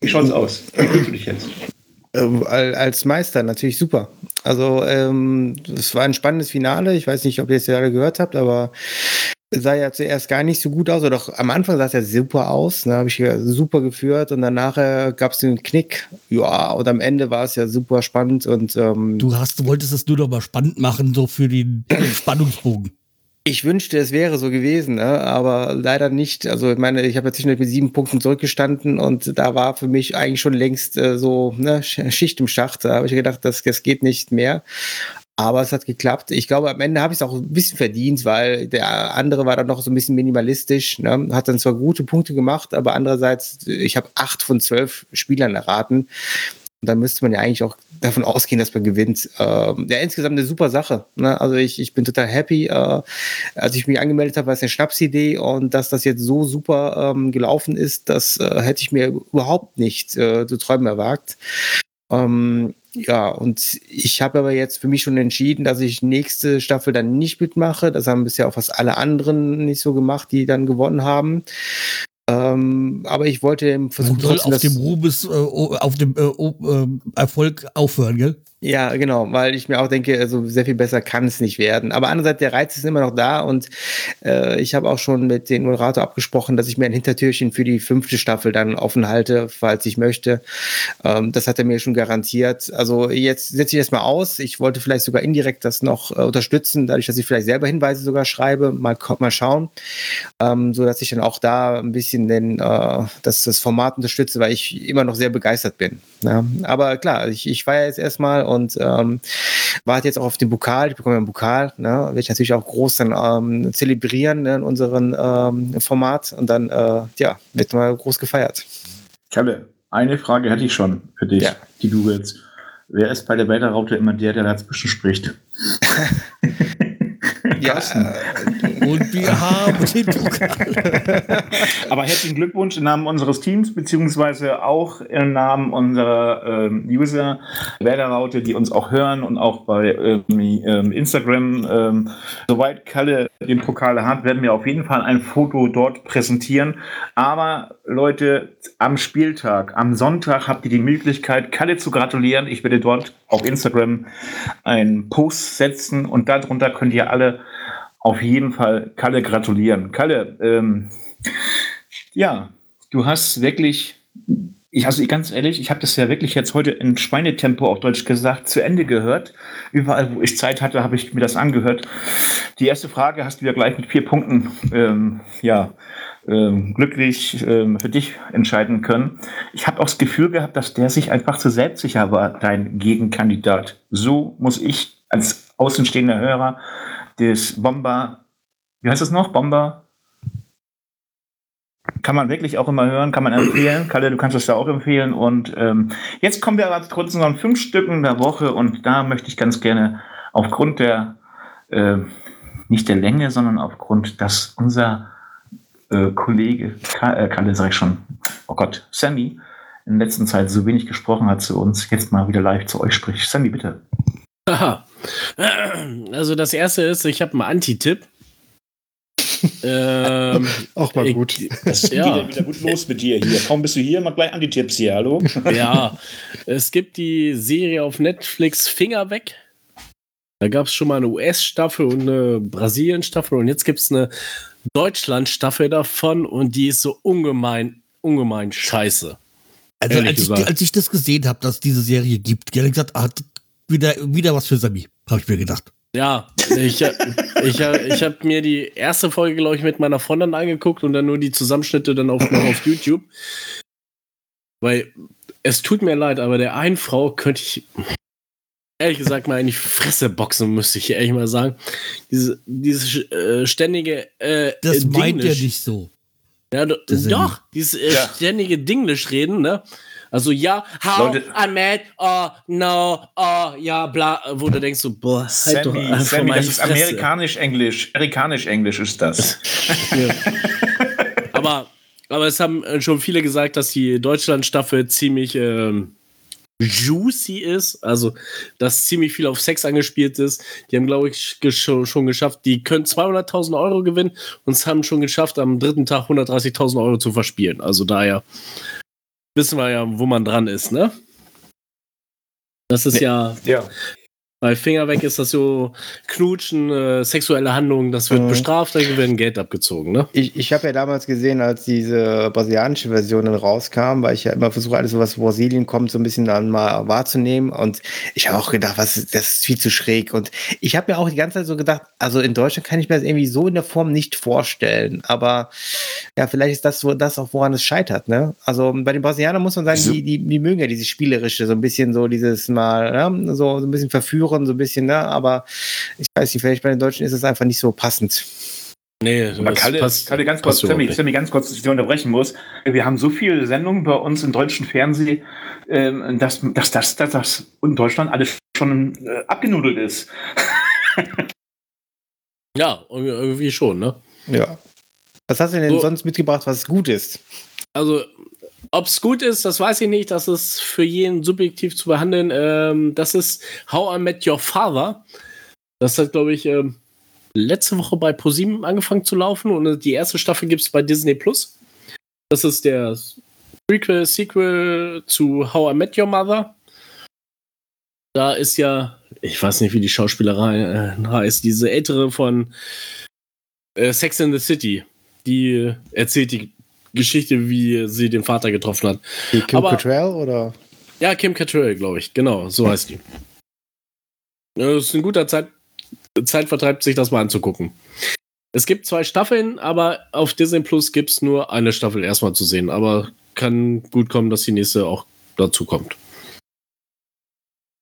A: wie schaut's aus? Wie fühlst du dich jetzt?
D: Ähm, als Meister natürlich super. Also ähm, es war ein spannendes Finale. Ich weiß nicht, ob ihr es ja gehört habt, aber es sah ja zuerst gar nicht so gut aus. Oder doch am Anfang sah es ja super aus. Da ne, habe ich super geführt und danach gab es den Knick. Ja, und am Ende war es ja super spannend und ähm,
C: du hast, du wolltest es nur noch mal spannend machen, so für den Spannungsbogen.
D: Ich wünschte, es wäre so gewesen, ne? aber leider nicht. Also ich meine, ich habe jetzt mit sieben Punkten zurückgestanden und da war für mich eigentlich schon längst äh, so ne, Schicht im Schacht. Da habe ich gedacht, das, das geht nicht mehr. Aber es hat geklappt. Ich glaube, am Ende habe ich es auch ein bisschen verdient, weil der andere war dann noch so ein bisschen minimalistisch. Ne? Hat dann zwar gute Punkte gemacht, aber andererseits, ich habe acht von zwölf Spielern erraten. Und da müsste man ja eigentlich auch davon ausgehen, dass man gewinnt. Ähm, ja, insgesamt eine super Sache. Ne? Also ich, ich bin total happy. Äh, als ich mich angemeldet habe, war es eine Schnapsidee und dass das jetzt so super ähm, gelaufen ist, das äh, hätte ich mir überhaupt nicht äh, zu träumen erwagt. Ähm, ja, und ich habe aber jetzt für mich schon entschieden, dass ich nächste Staffel dann nicht mitmache. Das haben bisher auch fast alle anderen nicht so gemacht, die dann gewonnen haben. Ähm, aber ich wollte versuchen,
C: Man soll auf dem Rubes, äh, auf dem äh, äh, Erfolg aufhören, gell?
D: Ja, genau, weil ich mir auch denke, also sehr viel besser kann es nicht werden. Aber andererseits, der Reiz ist immer noch da und äh, ich habe auch schon mit dem Moderator abgesprochen, dass ich mir ein Hintertürchen für die fünfte Staffel dann offen halte, falls ich möchte. Ähm, das hat er mir schon garantiert. Also jetzt setze ich das mal aus. Ich wollte vielleicht sogar indirekt das noch äh, unterstützen, dadurch, dass ich vielleicht selber Hinweise sogar schreibe. Mal, mal schauen. Ähm, so dass ich dann auch da ein bisschen den, äh, das, das Format unterstütze, weil ich immer noch sehr begeistert bin. Ja? Aber klar, ich, ich feiere jetzt erstmal und ähm, warte jetzt auch auf den Pokal. Ich bekomme einen Pokal, ne? werde ich natürlich auch groß dann ähm, zelebrieren ne, in unserem ähm, Format und dann äh, ja, wird mal groß gefeiert.
A: Kalle, eine Frage hätte ich schon für dich, ja. die du willst. Wer ist bei der Wälderraute immer der, der dazwischen spricht?
C: ja, äh, und wir haben den Pokal.
A: Aber herzlichen Glückwunsch im Namen unseres Teams, beziehungsweise auch im Namen unserer ähm, User Wälderraute, die uns auch hören und auch bei ähm, ähm, Instagram. Ähm, soweit Kalle den Pokal hat, werden wir auf jeden Fall ein Foto dort präsentieren. Aber Leute, am Spieltag, am Sonntag habt ihr die Möglichkeit, Kalle zu gratulieren. Ich werde dort auf Instagram einen Post setzen und darunter könnt ihr alle auf jeden Fall Kalle gratulieren. Kalle, ähm, ja, du hast wirklich, ich, also ganz ehrlich, ich habe das ja wirklich jetzt heute in Schweinetempo auf Deutsch gesagt zu Ende gehört. Überall, wo ich Zeit hatte, habe ich mir das angehört. Die erste Frage hast du ja gleich mit vier Punkten, ähm, ja, ähm, glücklich ähm, für dich entscheiden können. Ich habe auch das Gefühl gehabt, dass der sich einfach zu selbstsicher war, dein Gegenkandidat. So muss ich als außenstehender Hörer des Bomber, wie heißt es noch? Bomber? Kann man wirklich auch immer hören, kann man empfehlen. Kalle, du kannst es ja auch empfehlen. Und ähm, jetzt kommen wir aber trotzdem noch fünf Stücken der Woche und da möchte ich ganz gerne aufgrund der, äh, nicht der Länge, sondern aufgrund, dass unser äh, Kollege, äh, Kalle sag ich schon, oh Gott, Sammy, in der letzten Zeit so wenig gesprochen hat zu uns, jetzt mal wieder live zu euch spricht. Sammy, bitte.
E: Aha. Also das erste ist, ich habe einen Anti-Tipp.
C: ähm, Auch mal gut.
A: Das geht ja. wieder gut los mit dir hier. Kaum bist du hier, mal gleich Anti-Tipps hier, hallo?
E: ja, es gibt die Serie auf Netflix Finger weg. Da gab es schon mal eine US-Staffel und eine Brasilien-Staffel und jetzt gibt es eine Deutschland-Staffel davon und die ist so ungemein, ungemein scheiße.
C: Also als ich, als ich, das gesehen habe, dass es diese Serie gibt, ehrlich gesagt, hat wieder, wieder was für Sami, habe ich mir gedacht.
E: Ja, ich, ich, ich habe mir die erste Folge, glaube ich, mit meiner Freundin angeguckt und dann nur die Zusammenschnitte dann auch noch auf YouTube. Weil es tut mir leid, aber der einen Frau könnte ich ehrlich gesagt mal in die Fresse boxen, müsste ich ehrlich mal sagen. Diese, dieses äh, ständige. Äh,
C: das meint er nicht so.
E: Ja, do, doch, dieses äh, ja. ständige Dinglisch reden, ne? Also ja, how Leute, I'm mad, oh no, oh ja, bla, wo du denkst so, boah, halt
A: Sammy, doch einfach Sammy, das ist amerikanisch-englisch, amerikanisch-englisch ist das.
E: aber, aber es haben schon viele gesagt, dass die Deutschland-Staffel ziemlich ähm, juicy ist, also dass ziemlich viel auf Sex angespielt ist. Die haben, glaube ich, schon geschafft, die können 200.000 Euro gewinnen und es haben schon geschafft, am dritten Tag 130.000 Euro zu verspielen. Also daher wissen wir ja, wo man dran ist, ne? Das ist ja,
A: ja.
E: Bei Finger weg ist das so Knutschen, äh, sexuelle Handlungen, das wird
D: Mhm.
E: bestraft, da wird ein Geld abgezogen, ne?
D: Ich, ich habe ja damals gesehen, als diese brasilianische Version dann rauskam, weil ich ja immer versuche, alles, so was Brasilien kommt, so ein bisschen dann mal wahrzunehmen. Und ich habe auch gedacht, was, das ist viel zu schräg. Und ich habe mir auch die ganze Zeit so gedacht, also in Deutschland kann ich mir das irgendwie so in der Form nicht vorstellen. Aber ja, vielleicht ist das so das auch, woran es scheitert. Ne? Also bei den Brasilianern muss man sagen,
A: So.
D: die, die, die mögen ja dieses Spielerische, so ein bisschen so dieses Mal, ne? so, so ein bisschen verführen, so ein bisschen, ne? aber ich weiß nicht, vielleicht bei den Deutschen ist es einfach nicht so passend.
E: Nee,
A: Aber Kalle,
E: passt-
A: Kalle, ganz kurz, Sammy. Sammy, ganz kurz, dass ich unterbrechen muss. Wir haben so viele Sendungen bei uns im deutschen Fernsehen, ähm, dass, dass, dass, dass das in Deutschland alles schon äh, abgenudelt ist.
E: Ja, irgendwie schon, ne?
D: Ja. Was hast du denn
E: So.
D: sonst mitgebracht, was gut ist?
E: Also, ob es gut ist, das weiß ich nicht. Das ist für jeden subjektiv zu behandeln. Ähm, das ist How I Met Your Father. Das hat, glaube ich, ähm, letzte Woche bei ProSieben angefangen zu laufen und die erste Staffel gibt es bei Disney Plus. Das ist der Prequel, Sequel zu How I Met Your Mother. Da ist ja, ich weiß nicht, wie die Schauspielerei äh, heißt, diese ältere von äh, Sex in the City. Die erzählt die Geschichte, wie sie den Vater getroffen hat.
D: Die Kim
E: Aber-
D: Cattrall oder?
E: Ja, Kim Cattrall, glaube ich. Genau, so heißt die. Das ist ein guter Zeit Zeitvertreib, sich das mal anzugucken. Es gibt zwei Staffeln, aber auf Disney Plus gibt es nur eine Staffel erstmal zu sehen. Aber kann gut kommen, dass die nächste auch dazu kommt.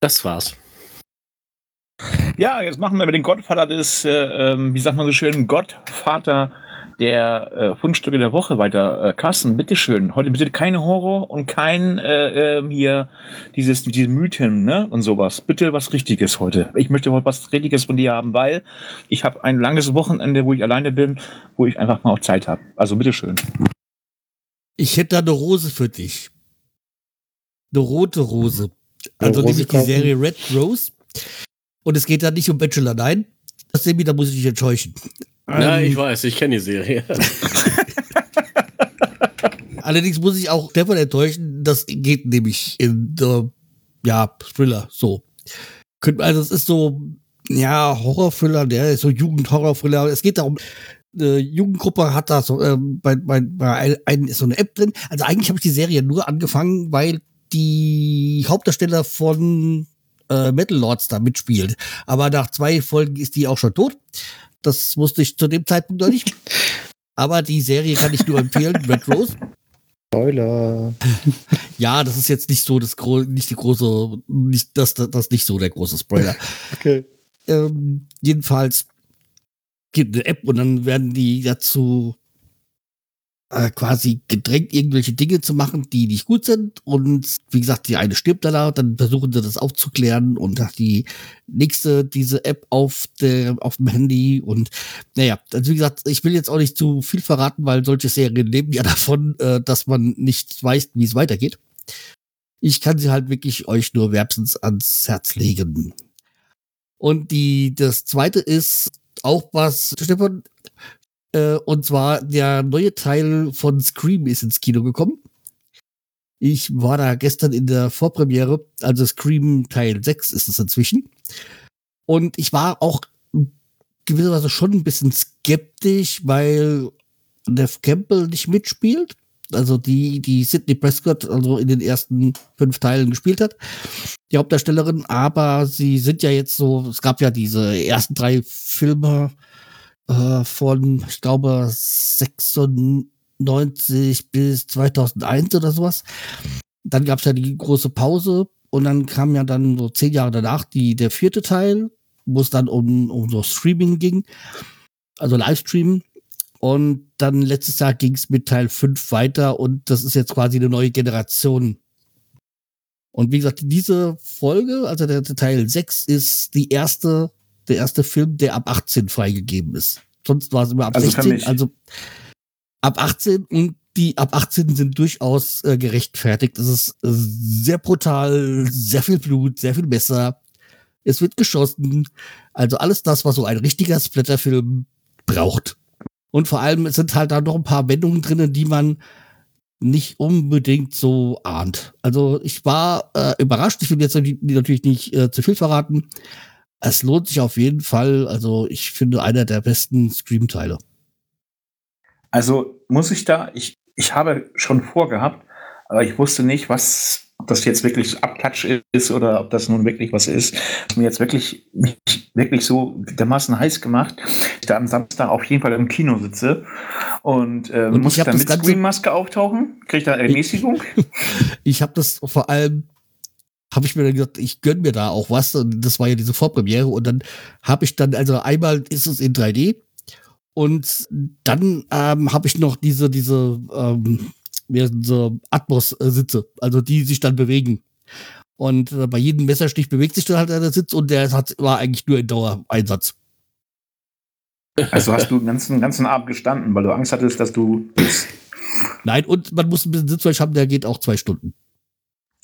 E: Das war's.
A: Ja, jetzt machen wir mit den Gottvater des, äh, ähm, wie sagt man so schön, Gottvater der äh, Fundstücke der Woche weiter. Äh, Carsten, bitteschön. Heute bitte keine Horror und kein äh, ähm, hier dieses, diese Mythen ne? und sowas. Bitte was Richtiges heute. Ich möchte heute was Richtiges von dir haben, weil ich habe ein langes Wochenende, wo ich alleine bin, wo ich einfach mal auch Zeit habe. Also bitteschön.
C: Ich hätte da eine Rose für dich. Eine rote Rose. Also
D: Rose
C: nämlich die
D: kaufen?
C: Serie Red Rose. Und es geht da nicht um Bachelor, nein. Das Semi, da muss ich dich enttäuschen.
E: Ja,
C: Ähm,
E: ich weiß, ich kenne die Serie.
C: Allerdings muss ich auch Stefan enttäuschen, das geht nämlich in der, ja, Thriller, so. Also es ist so, ja, Horrorthriller, der ist so Jugendhorrorthriller. Es geht darum, eine Jugendgruppe hat da so, ähm, bei, bei, bei ein, ein, ist so eine App drin. Also eigentlich habe ich die Serie nur angefangen, weil die Hauptdarsteller von äh, Metal Lords da mitspielt. Aber nach zwei Folgen ist die auch schon tot. Das wusste ich zu dem Zeitpunkt noch nicht. Aber die Serie kann ich nur empfehlen, Red Rose.
D: Spoiler.
C: Ja, das ist jetzt nicht so das nicht die große, nicht das, das, das nicht so der große Spoiler.
D: Okay.
C: ähm, jedenfalls gibt eine App und dann werden die dazu äh, quasi gedrängt, irgendwelche Dinge zu machen, die nicht gut sind. Und wie gesagt, die eine stirbt danach, dann versuchen sie das aufzuklären und die nächste diese App auf der auf dem Handy und naja, also wie gesagt, ich will jetzt auch nicht zu viel verraten, weil solche Serien leben ja davon, äh, dass man nicht weiß, wie es weitergeht. Ich kann sie halt wirklich euch nur wärmstens ans Herz legen. Und die, das zweite ist auch was, Stefan, äh, und zwar der neue Teil von Scream ist ins Kino gekommen. Ich war da gestern in der Vorpremiere, also Scream Teil 6 ist es inzwischen. Und ich war auch gewisserweise schon ein bisschen skeptisch, weil Neff Campbell nicht mitspielt. Also die, die Sidney Prescott also in den ersten fünf Teilen gespielt hat die Hauptdarstellerin, aber sie sind ja jetzt so, es gab ja diese ersten drei Filme äh, von, ich glaube, 96 bis 2001 oder sowas. Dann gab es ja die große Pause und dann kam ja dann so zehn Jahre danach die, der vierte Teil, wo es dann um, um so Streaming ging, also Livestream. Und dann letztes Jahr ging es mit Teil 5 weiter und das ist jetzt quasi eine neue Generation und wie gesagt, diese Folge, also der, Teil 6, ist die erste, der erste Film, der ab 18 freigegeben ist. Sonst war es immer ab
A: Also für
C: 16,
A: mich.
C: also ab 18 und die ab 18 sind durchaus äh, gerechtfertigt. Es ist äh, sehr brutal, sehr viel Blut, sehr viel Messer. Es wird geschossen. Also alles das, was so ein richtiger Splatterfilm braucht. Und vor allem es sind halt da noch ein paar Wendungen drinnen, die man nicht unbedingt so ahnt. Also ich war äh, überrascht, ich will jetzt natürlich nicht äh, zu viel verraten, es lohnt sich auf jeden Fall. Also ich finde einer der besten Scream-Teile.
A: Also muss ich da, ich, ich habe schon vorgehabt, aber ich wusste nicht, was ob das jetzt wirklich Abklatsch ist oder ob das nun wirklich was ist. Mir jetzt wirklich, wirklich so dermaßen heiß gemacht, dass ich da am Samstag auf jeden Fall im Kino sitze und, äh,
C: Und
A: muss
C: ich
A: ich
C: hab
A: da
C: das
A: mit Screen-Maske auftauchen? Kriege ich da Ermäßigung?
C: Ich habe das vor allem, habe ich mir dann gedacht, ich gönn mir da auch was. Und das war ja diese Vorpremiere. Und dann habe ich dann, also einmal ist es in 3D. Und dann ähm, habe ich noch diese, diese, ähm, sie, Atmos-Sitze, also die sich dann bewegen. Und äh, bei jedem Messerstich bewegt sich dann halt der Sitz und der hat, war eigentlich nur in Dauereinsatz.
A: Also hast du den ganzen, ganzen Abend gestanden, weil du Angst hattest, dass du.
C: Nein, und man muss ein bisschen Sitzfleisch haben, der geht auch zwei Stunden.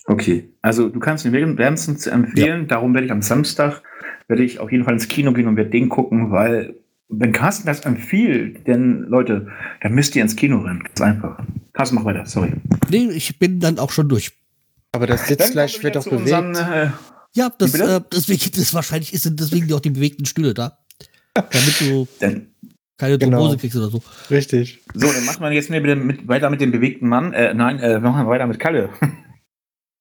A: Okay, also du kannst mir wärmstens empfehlen, darum werde ich am Samstag, werde ich auf jeden Fall ins Kino gehen und werde den gucken, weil wenn Carsten das empfiehlt, denn Leute, dann müsst ihr ins Kino rennen. Ganz einfach. Carsten, mach weiter, sorry.
C: Nee, ich bin dann auch schon durch.
D: Aber das Sitzfleisch wird doch bewegt.
A: unseren, äh,
C: Ja, das, äh, deswegen, das wahrscheinlich ist sind deswegen auch die bewegten Stühle da. Damit du
A: denn,
C: keine
D: Genau.
C: Thrombose kriegst oder so.
D: Richtig.
A: so, dann machen wir jetzt mit, mit, weiter mit dem bewegten Mann. Äh, nein, äh, machen wir weiter mit Kalle.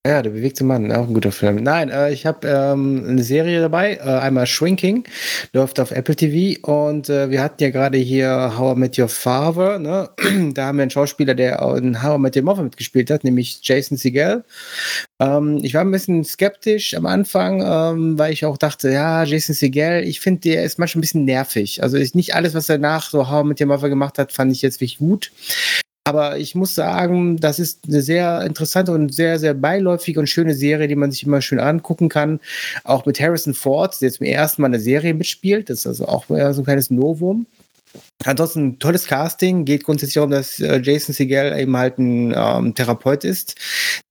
D: Ja, der bewegte Mann, auch ein guter Film. Nein, äh, ich habe ähm, eine Serie dabei, äh, einmal Shrinking, läuft auf Apple TV und äh, wir hatten ja gerade hier How I Met Your Father, ne? da haben wir einen Schauspieler, der in How I Met Your Mother mitgespielt hat, nämlich Jason Segel. Ähm, ich war ein bisschen skeptisch am Anfang, ähm, weil ich auch dachte, ja, Jason Segel, ich finde, der ist manchmal ein bisschen nervig. Also ist nicht alles, was er nach so How I Met Your Mother gemacht hat, fand ich jetzt wirklich gut. Aber ich muss sagen, das ist eine sehr interessante und sehr, sehr beiläufige und schöne Serie, die man sich immer schön angucken kann. Auch mit Harrison Ford, der zum ersten Mal eine Serie mitspielt. Das ist also auch so ein kleines Novum. Ansonsten tolles Casting. Geht grundsätzlich darum, dass äh, Jason Segel eben halt ein ähm, Therapeut ist,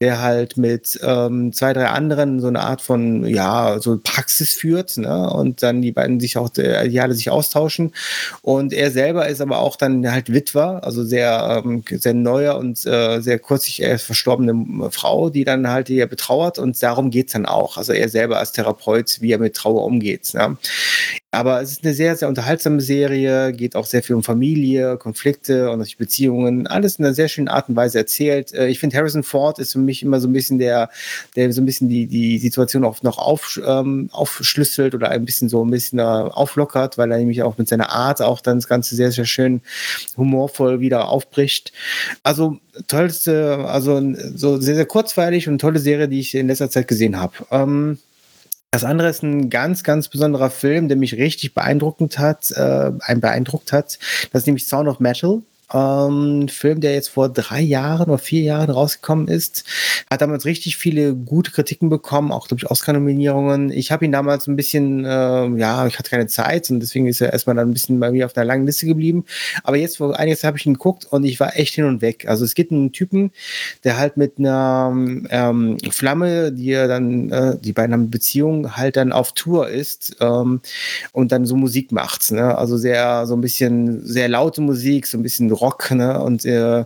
D: der halt mit ähm, zwei, drei anderen so eine Art von, ja, so Praxis führt, ne? Und dann die beiden sich auch, äh, die alle sich austauschen. Und er selber ist aber auch dann halt Witwer, also sehr, ähm, sehr neuer und äh, sehr kürzlich erst verstorbene Frau, die dann halt hier betrauert. Und darum geht's dann auch. Also er selber als Therapeut, wie er mit Trauer umgeht. Ne? Aber es ist eine sehr, sehr unterhaltsame Serie, geht auch sehr viel um Familie, Konflikte und natürlich Beziehungen. Alles in einer sehr schönen Art und Weise erzählt. Äh, Ich finde, Harrison Ford ist für mich immer so ein bisschen der, der so ein bisschen die, die Situation auch noch auf, ähm, aufschlüsselt oder ein bisschen so ein bisschen äh, auflockert, weil er nämlich auch mit seiner Art auch dann das Ganze sehr, sehr schön humorvoll wieder aufbricht. Also tollste, also so sehr, sehr kurzweilig und tolle Serie, die ich in letzter Zeit gesehen habe. Ähm, das andere ist ein ganz, ganz besonderer Film, der mich richtig beeindruckend hat, äh, ein beeindruckt hat. Das ist nämlich Sound of Metal. Ähm, Film, der jetzt vor drei Jahren oder vier Jahren rausgekommen ist, hat damals richtig viele gute Kritiken bekommen, auch glaube ich Oscar-Nominierungen. Ich habe ihn damals ein bisschen, äh, ja, ich hatte keine Zeit und deswegen ist er erstmal dann ein bisschen bei mir auf einer langen Liste geblieben. Aber jetzt vor einiges habe ich ihn geguckt und ich war echt hin und weg. Also es gibt einen Typen, der halt mit einer ähm, Flamme, die er dann, äh, die beiden haben Beziehung, halt dann auf Tour ist ähm, und dann so Musik macht. Ne? Also sehr, so ein bisschen sehr laute Musik, so ein bisschen Rock, ne? Und äh,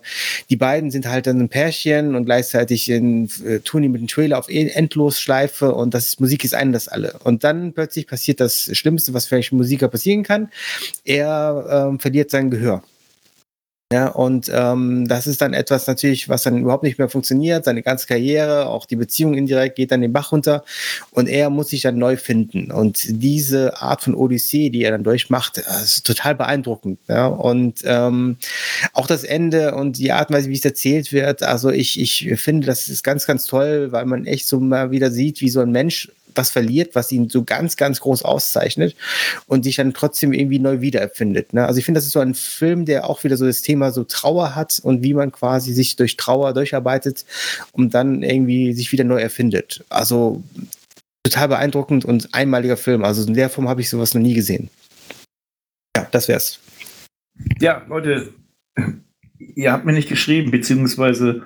D: die beiden sind halt dann ein Pärchen und gleichzeitig in, äh, tun die mit dem Trailer auf Endlosschleife und das ist, Musik ist ein das alle. Und dann plötzlich passiert das Schlimmste, was vielleicht Musiker passieren kann. Er ähm, verliert sein Gehör. Ja, und ähm, das ist dann etwas natürlich, was dann überhaupt nicht mehr funktioniert. Seine ganze Karriere, auch die Beziehung indirekt geht dann den Bach runter und er muss sich dann neu finden. Und diese Art von Odyssee, die er dann durchmacht, ist total beeindruckend. Ja? Und ähm, auch das Ende und die Art und Weise, wie es erzählt wird, also ich, ich finde, das ist ganz, ganz toll, weil man echt so mal wieder sieht, wie so ein Mensch was verliert, was ihn so ganz, ganz groß auszeichnet und sich dann trotzdem irgendwie neu wiedererfindet. Ne? Also ich finde, das ist so ein Film, der auch wieder so das Thema so Trauer hat und wie man quasi sich durch Trauer durcharbeitet und dann irgendwie sich wieder neu erfindet. Also total beeindruckend und einmaliger Film. Also in der Form habe ich sowas noch nie gesehen. Ja, das wär's.
A: Ja, Leute, ihr habt mir nicht geschrieben, beziehungsweise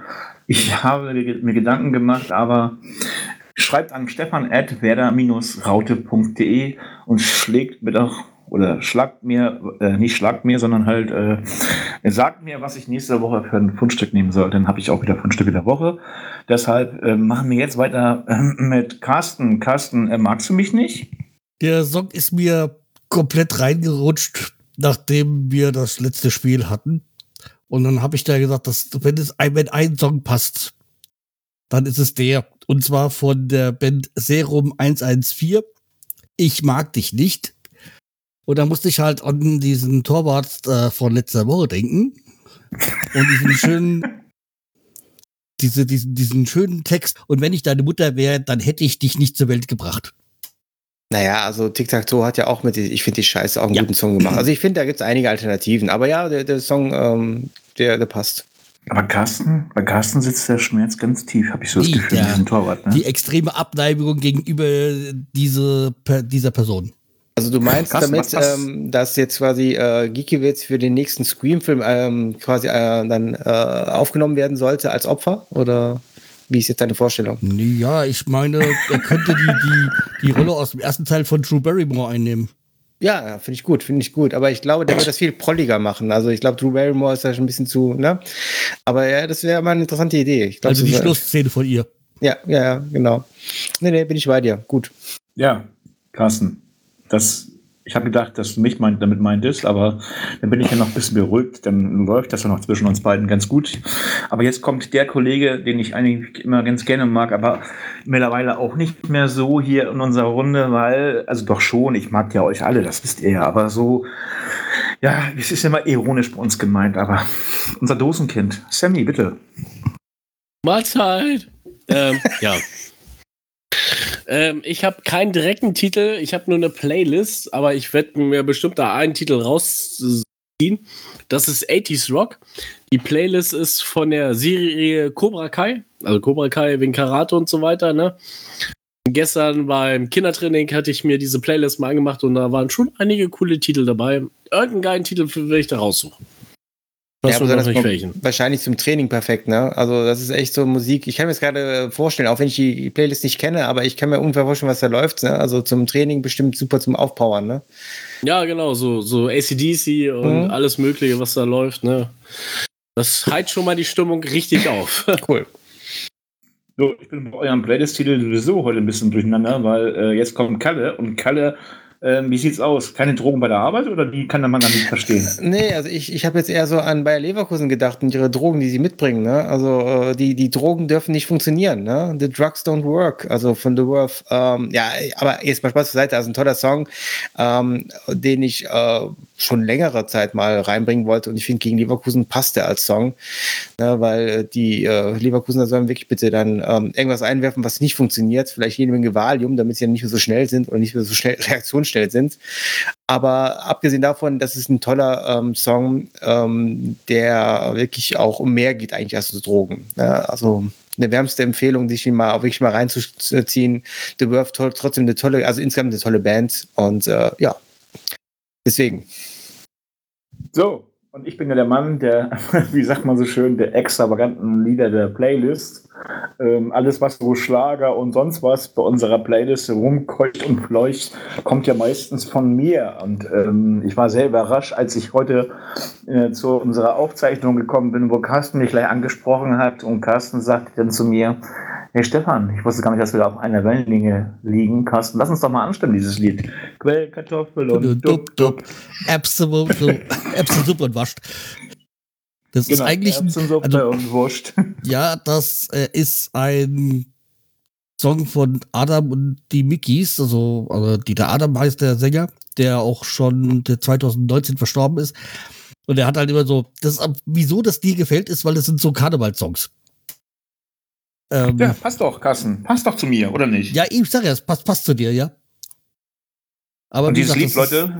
A: ich habe mir Gedanken gemacht, aber schreibt an stefan.werder-raute.de und schlägt mir doch oder schlagt mir, äh, nicht schlagt mir, sondern halt äh, sagt mir, was ich nächste Woche für ein Fundstück nehmen soll. Dann habe ich auch wieder Fundstücke der Woche. Deshalb äh, machen wir jetzt weiter äh, mit Carsten. Carsten, äh, magst du mich nicht?
C: Der Song ist mir komplett reingerutscht, nachdem wir das letzte Spiel hatten. Und dann habe ich da gesagt, dass wenn es wenn ein Song passt, dann ist es der. Und zwar von der Band Serum 114. Ich mag dich nicht. Und da musste ich halt an diesen Torwart äh, von letzter Woche denken. Und diesen schönen, diese, diesen, diesen schönen Text. Und wenn ich deine Mutter wäre, dann hätte ich dich nicht zur Welt gebracht.
D: Naja, also Tic-Tac-Toe hat ja auch mit, ich finde die Scheiße auch einen
C: Ja.
D: guten Song gemacht. Also ich finde, da gibt es einige Alternativen. Aber ja, der, der Song, ähm, der, der passt.
A: Aber Carsten, bei Carsten sitzt der Schmerz ganz tief, habe ich so das
C: Wie,
A: Gefühl,
C: der-
A: diesen Torwart. Ne?
C: Die extreme Abneigung gegenüber diese, dieser Person.
D: Also du meinst
A: Krass,
D: damit,
A: was- was-
D: ähm, dass jetzt quasi äh, Geekiewicz für den nächsten Scream-Film ähm, quasi äh, dann äh, aufgenommen werden sollte als Opfer? Oder wie ist jetzt deine Vorstellung?
C: Ja, ich meine, er könnte die, die, die Rolle aus dem ersten Teil von Drew Barrymore einnehmen.
D: Ja, finde ich gut, finde ich gut. Aber ich glaube, der wird das viel prolliger machen. Also ich glaube, Drew Barrymore ist da schon ein bisschen zu, ne? Aber ja, das wäre mal eine interessante Idee. Ich glaub,
C: Also die Schlussszene von ihr.
D: Ja, ja, ja, genau. Nee, nee, bin ich bei dir. Gut.
A: Ja, Carsten, das, ich habe gedacht, dass du mich meint, damit meintest, aber dann bin ich ja noch ein bisschen beruhigt, dann läuft das ja noch zwischen uns beiden ganz gut. Aber jetzt kommt der Kollege, den ich eigentlich immer ganz gerne mag, aber mittlerweile auch nicht mehr so hier in unserer Runde, weil, also doch schon, ich mag ja euch alle, das wisst ihr ja, aber so, ja, es ist immer ironisch bei uns gemeint, aber unser Dosenkind, Sammy, bitte.
E: Mahlzeit. ähm, ja. Ähm, ich habe keinen direkten Titel, ich habe nur eine Playlist, aber ich werde mir bestimmt da einen Titel rausziehen. Das ist 80s Rock. Die Playlist ist von der Serie Cobra Kai, also Cobra Kai wegen Karate und so weiter, ne? Gestern beim Kindertraining hatte ich mir diese Playlist mal angemacht und da waren schon einige coole Titel dabei. Irgendeinen geilen Titel will ich da raussuchen. Was
D: Ja, besonders
E: nicht welchen.
D: Wahrscheinlich zum Training perfekt, ne? Also das ist echt so Musik. Ich kann mir das gerade vorstellen, auch wenn ich die Playlist nicht kenne, aber ich kann mir ungefähr vorstellen, was da läuft. Ne? Also zum Training bestimmt super zum Aufpowern, ne?
E: Ja, genau, so, so ACDC und
D: Mhm.
E: alles Mögliche, was da läuft, ne? Das heizt schon mal die Stimmung richtig auf.
D: Cool.
A: So, ich bin bei eurem Playlist-Titel sowieso heute ein bisschen durcheinander, weil äh, jetzt kommt Kalle und Kalle, äh, wie sieht's aus? Keine Drogen bei der Arbeit oder wie kann der Mann da nicht verstehen?
D: Nee, also ich, ich habe jetzt eher so an Bayer Leverkusen gedacht und ihre Drogen, die sie mitbringen. Ne? Also äh, die, die Drogen dürfen nicht funktionieren. Ne? The drugs don't work. Also von The Worth. Ähm, ja, aber jetzt mal Spaß zur Seite. Also ein toller Song, ähm, den ich äh, schon längere Zeit mal reinbringen wollte. Und ich finde, gegen Leverkusen passt der als Song. Ne? Weil äh, die äh, Leverkusener sollen wirklich bitte dann ähm, irgendwas einwerfen, was nicht funktioniert. Vielleicht jede Menge Valium, damit sie dann nicht mehr so schnell sind oder nicht mehr so schnell reaktionsschnell sind. Aber abgesehen davon, das ist ein toller ähm, Song, ähm, der wirklich auch um mehr geht eigentlich als um Drogen. Ja, also eine wärmste Empfehlung, sich mal auch wirklich mal reinzuziehen. The Worth trotzdem eine tolle, also insgesamt eine tolle Band und äh, ja, deswegen.
A: So, und ich bin ja der Mann, der, wie sagt man so schön, der extravaganten Lieder der Playlist. Ähm, alles, was so Schlager und sonst was bei unserer Playlist rumkeucht und fleucht, kommt ja meistens von mir. Und ähm, ich war sehr überrascht, als ich heute äh, zu unserer Aufzeichnung gekommen bin, wo Carsten mich gleich angesprochen hat. Und Carsten sagte dann zu mir, Hey Stefan, ich wusste gar nicht, dass wir da auf einer Wellenlinie liegen. Carsten, lass uns doch mal anstimmen, dieses Lied. Quellkartoffel und Dub Dub.
C: Absolut, absolut und wascht. Das ist eigentlich ein, also-
A: und Wurst.
C: ja, das äh, ist ein Song von Adam und die Mickeys, also, also Dieter Adam heißt der Sänger, der auch schon der 2019 verstorben ist. Und er hat halt immer so, das ist, wieso das dir gefällt, ist, weil das sind so Karnevalssongs. Ähm,
A: Ja, passt doch, Carsten. Passt doch zu mir, oder nicht?
C: ja, ich sag ja, es passt, passt zu dir, ja. Aber
A: Und
C: wie
A: dieses Lied, Leute,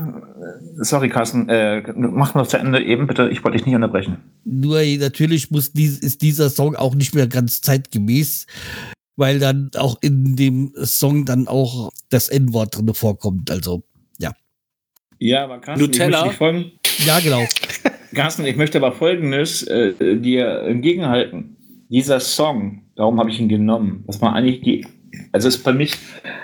A: äh, sorry, Carsten, äh, mach noch zu Ende eben, bitte. Ich wollte dich nicht unterbrechen.
C: Nur natürlich muss dies, ist dieser Song auch nicht mehr ganz zeitgemäß, weil dann auch in dem Song dann auch das N-Wort drin vorkommt. Also,
A: Ja, aber Carsten,
E: Nutella?
A: ich folgen.
C: ja, genau.
A: Carsten, ich möchte aber Folgendes äh, dir entgegenhalten. Dieser Song, darum habe ich ihn genommen, das war eigentlich die Also ist bei mich,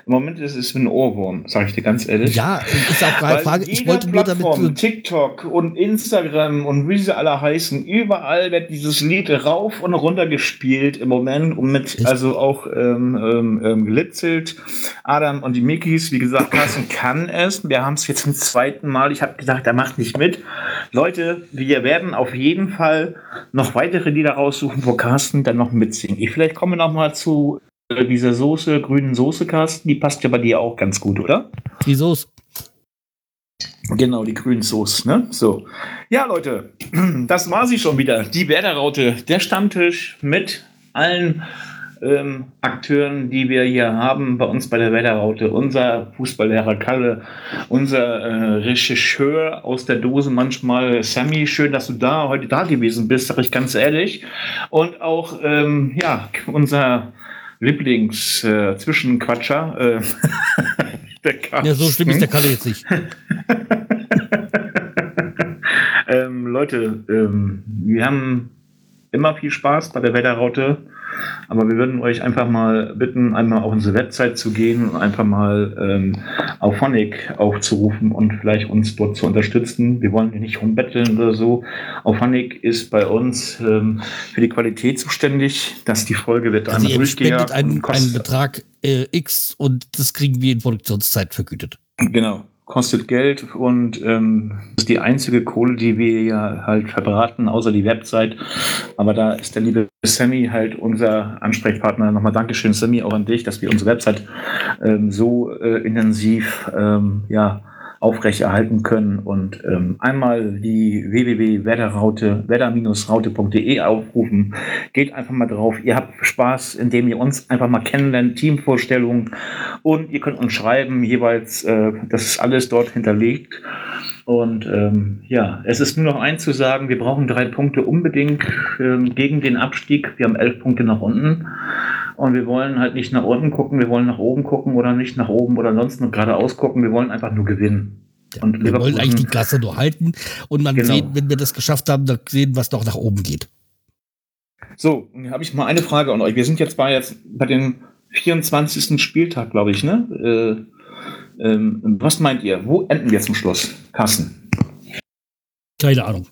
A: im Moment ist es ein Ohrwurm, sage ich dir ganz ehrlich.
C: Ja, ist auch
A: Weil
C: Frage. Ich wollte nur damit.
A: Plattform, TikTok und Instagram und wie sie alle heißen, überall wird dieses Lied rauf und runter gespielt im Moment und mit,
C: Echt?
A: also auch ähm, ähm, ähm, gelitzelt. Adam und die Mickys, wie gesagt, Carsten kann es. Wir haben es jetzt zum zweiten Mal. Ich habe gedacht, er macht nicht mit. Leute, wir werden auf jeden Fall noch weitere Lieder raussuchen, wo Carsten dann noch mitsingt. Ich vielleicht komme noch mal zu dieser Soße, grünen Soße, Carsten. Die passt ja bei dir auch ganz gut, oder?
C: Die Soße.
A: Genau, die grünen Soße, ne? So. Ja, Leute, das war sie schon wieder. Die Werder-Raute, der Stammtisch mit allen ähm, Akteuren, die wir hier haben bei uns bei der Werder-Raute. Unser Fußballlehrer Kalle, unser äh, Regisseur aus der Dose manchmal, Sammy, schön, dass du da heute da gewesen bist, sag ich ganz ehrlich. Und auch, ähm, ja, unser Lieblings-Zwischenquatscher, äh, der Carsten.
C: Ja, so schlimm ist der Kalle jetzt nicht.
A: ähm, Leute, ähm, wir haben immer viel Spaß bei der Wetterraute, aber wir würden euch einfach mal bitten, einmal auf unsere Website zu gehen und einfach mal ähm, auf Phonic aufzurufen und vielleicht uns dort zu unterstützen. Wir wollen hier nicht rumbetteln oder so. Auf Phonic ist bei uns ähm, für die Qualität zuständig, dass die Folge wird
C: Also
A: einmal durchgejagt
C: einen, einen Betrag äh, X und das kriegen wir in Produktionszeit vergütet.
A: Genau, kostet Geld und ähm, ist die einzige Kohle, die wir ja halt verbraten, außer die Website. Aber da ist der liebe Sammy halt unser Ansprechpartner. Nochmal Dankeschön, Sammy, auch an dich, dass wir unsere Website ähm, so äh, intensiv ähm, ja, aufrechterhalten können und ähm, einmal die www.wetterraute, wetter-raute.de aufrufen. Geht einfach mal drauf. Ihr habt Spaß, indem ihr uns einfach mal kennenlernt, Teamvorstellungen und ihr könnt uns schreiben, jeweils, äh, das ist alles dort hinterlegt. Und ähm, ja, es ist nur noch eins zu sagen, wir brauchen drei Punkte unbedingt ähm, gegen den Abstieg. Wir haben elf Punkte nach unten. Und wir wollen halt nicht nach unten gucken, wir wollen nach oben gucken oder nicht nach oben oder sonst nur geradeaus gucken. Wir wollen einfach nur gewinnen. Und
C: Wir wollen eigentlich die Klasse nur halten und man
A: Genau.
C: sehen, wenn wir das geschafft haben, dann sehen, was doch nach oben geht.
A: so, nun habe ich mal eine Frage an euch. Wir sind jetzt bei jetzt bei dem 24. Spieltag, glaube ich, ne? Äh, ähm, was meint ihr? Wo enden wir zum Schluss? Carsten.
C: Keine Ahnung.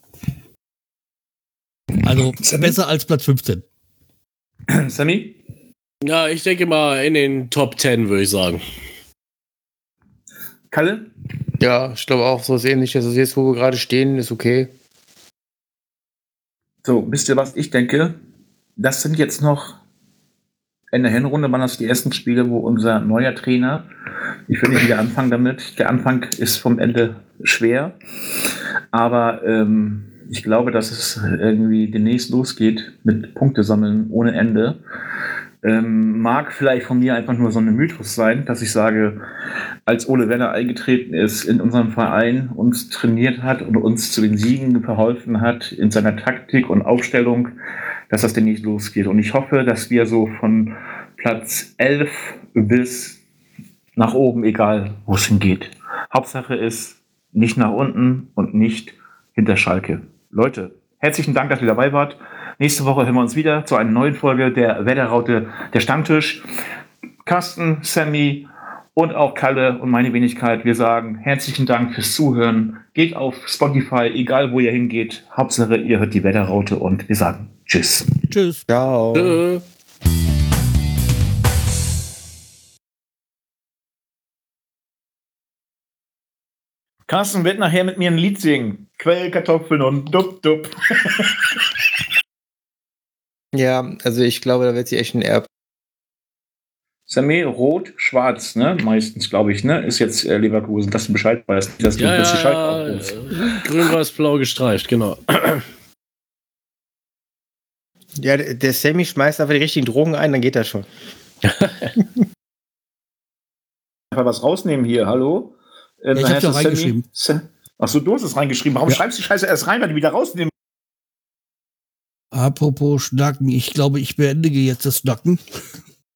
C: Also
A: Sammy?
C: besser als Platz 15.
A: Sammy?
E: Ja, ich denke mal in den Top 10, würde ich sagen.
A: Kalle?
D: Ja, ich glaube auch so ist ähnlich. Also jetzt, wo wir gerade stehen, ist okay.
A: So, wisst ihr, was ich denke? Das sind jetzt noch in der Hinrunde waren das die ersten Spiele, wo unser neuer Trainer, ich will nicht wieder anfangen damit, der Anfang ist vom Ende schwer, aber ähm, ich glaube, dass es irgendwie demnächst losgeht mit Punkte sammeln ohne Ende. Ähm, mag vielleicht von mir einfach nur so ein Mythos sein, dass ich sage, als Ole Werner eingetreten ist in unserem Verein, uns trainiert hat und uns zu den Siegen verholfen hat in seiner Taktik und Aufstellung, dass das demnächst losgeht. Und ich hoffe, dass wir so von Platz 11 bis nach oben, egal wo es hingeht. Hauptsache ist nicht nach unten und nicht hinter Schalke. Leute, herzlichen Dank, dass ihr dabei wart. Nächste Woche hören wir uns wieder zu einer neuen Folge der Wetterraute, der Stammtisch. Carsten, Sammy und auch Kalle und meine Wenigkeit. Wir sagen herzlichen Dank fürs Zuhören. Geht auf Spotify, egal wo ihr hingeht. Hauptsache, ihr hört die Wetterraute und wir sagen Tschüss.
C: Tschüss.
D: Ciao.
E: Äh.
A: Carsten wird nachher mit mir ein Lied singen. Quellkartoffeln und dupp dupp.
D: Ja, also ich glaube, da wird sie echt ein Erb.
A: Sammy, rot, schwarz, ne? Meistens, glaube ich, ne? Ist jetzt äh, Leverkusen, dass du Bescheid weißt, dass du
E: Ja, ja, grün, weiß, blau gestreift, genau.
D: Ja, der Sammy schmeißt einfach die richtigen Drogen ein, dann geht das schon.
A: Einfach was rausnehmen hier, hallo? Ähm,
C: Ja, ich hab's ja reingeschrieben.
A: Sammy- Achso, du hast es reingeschrieben. Warum
C: Ja.
A: schreibst du die Scheiße erst rein, weil die wieder rausnehmen?
C: Apropos Schnacken, ich glaube, ich beendige jetzt das Schnacken.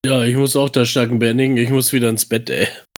E: Ja, ich muss auch das Starken beendigen. Ich muss wieder ins Bett, ey.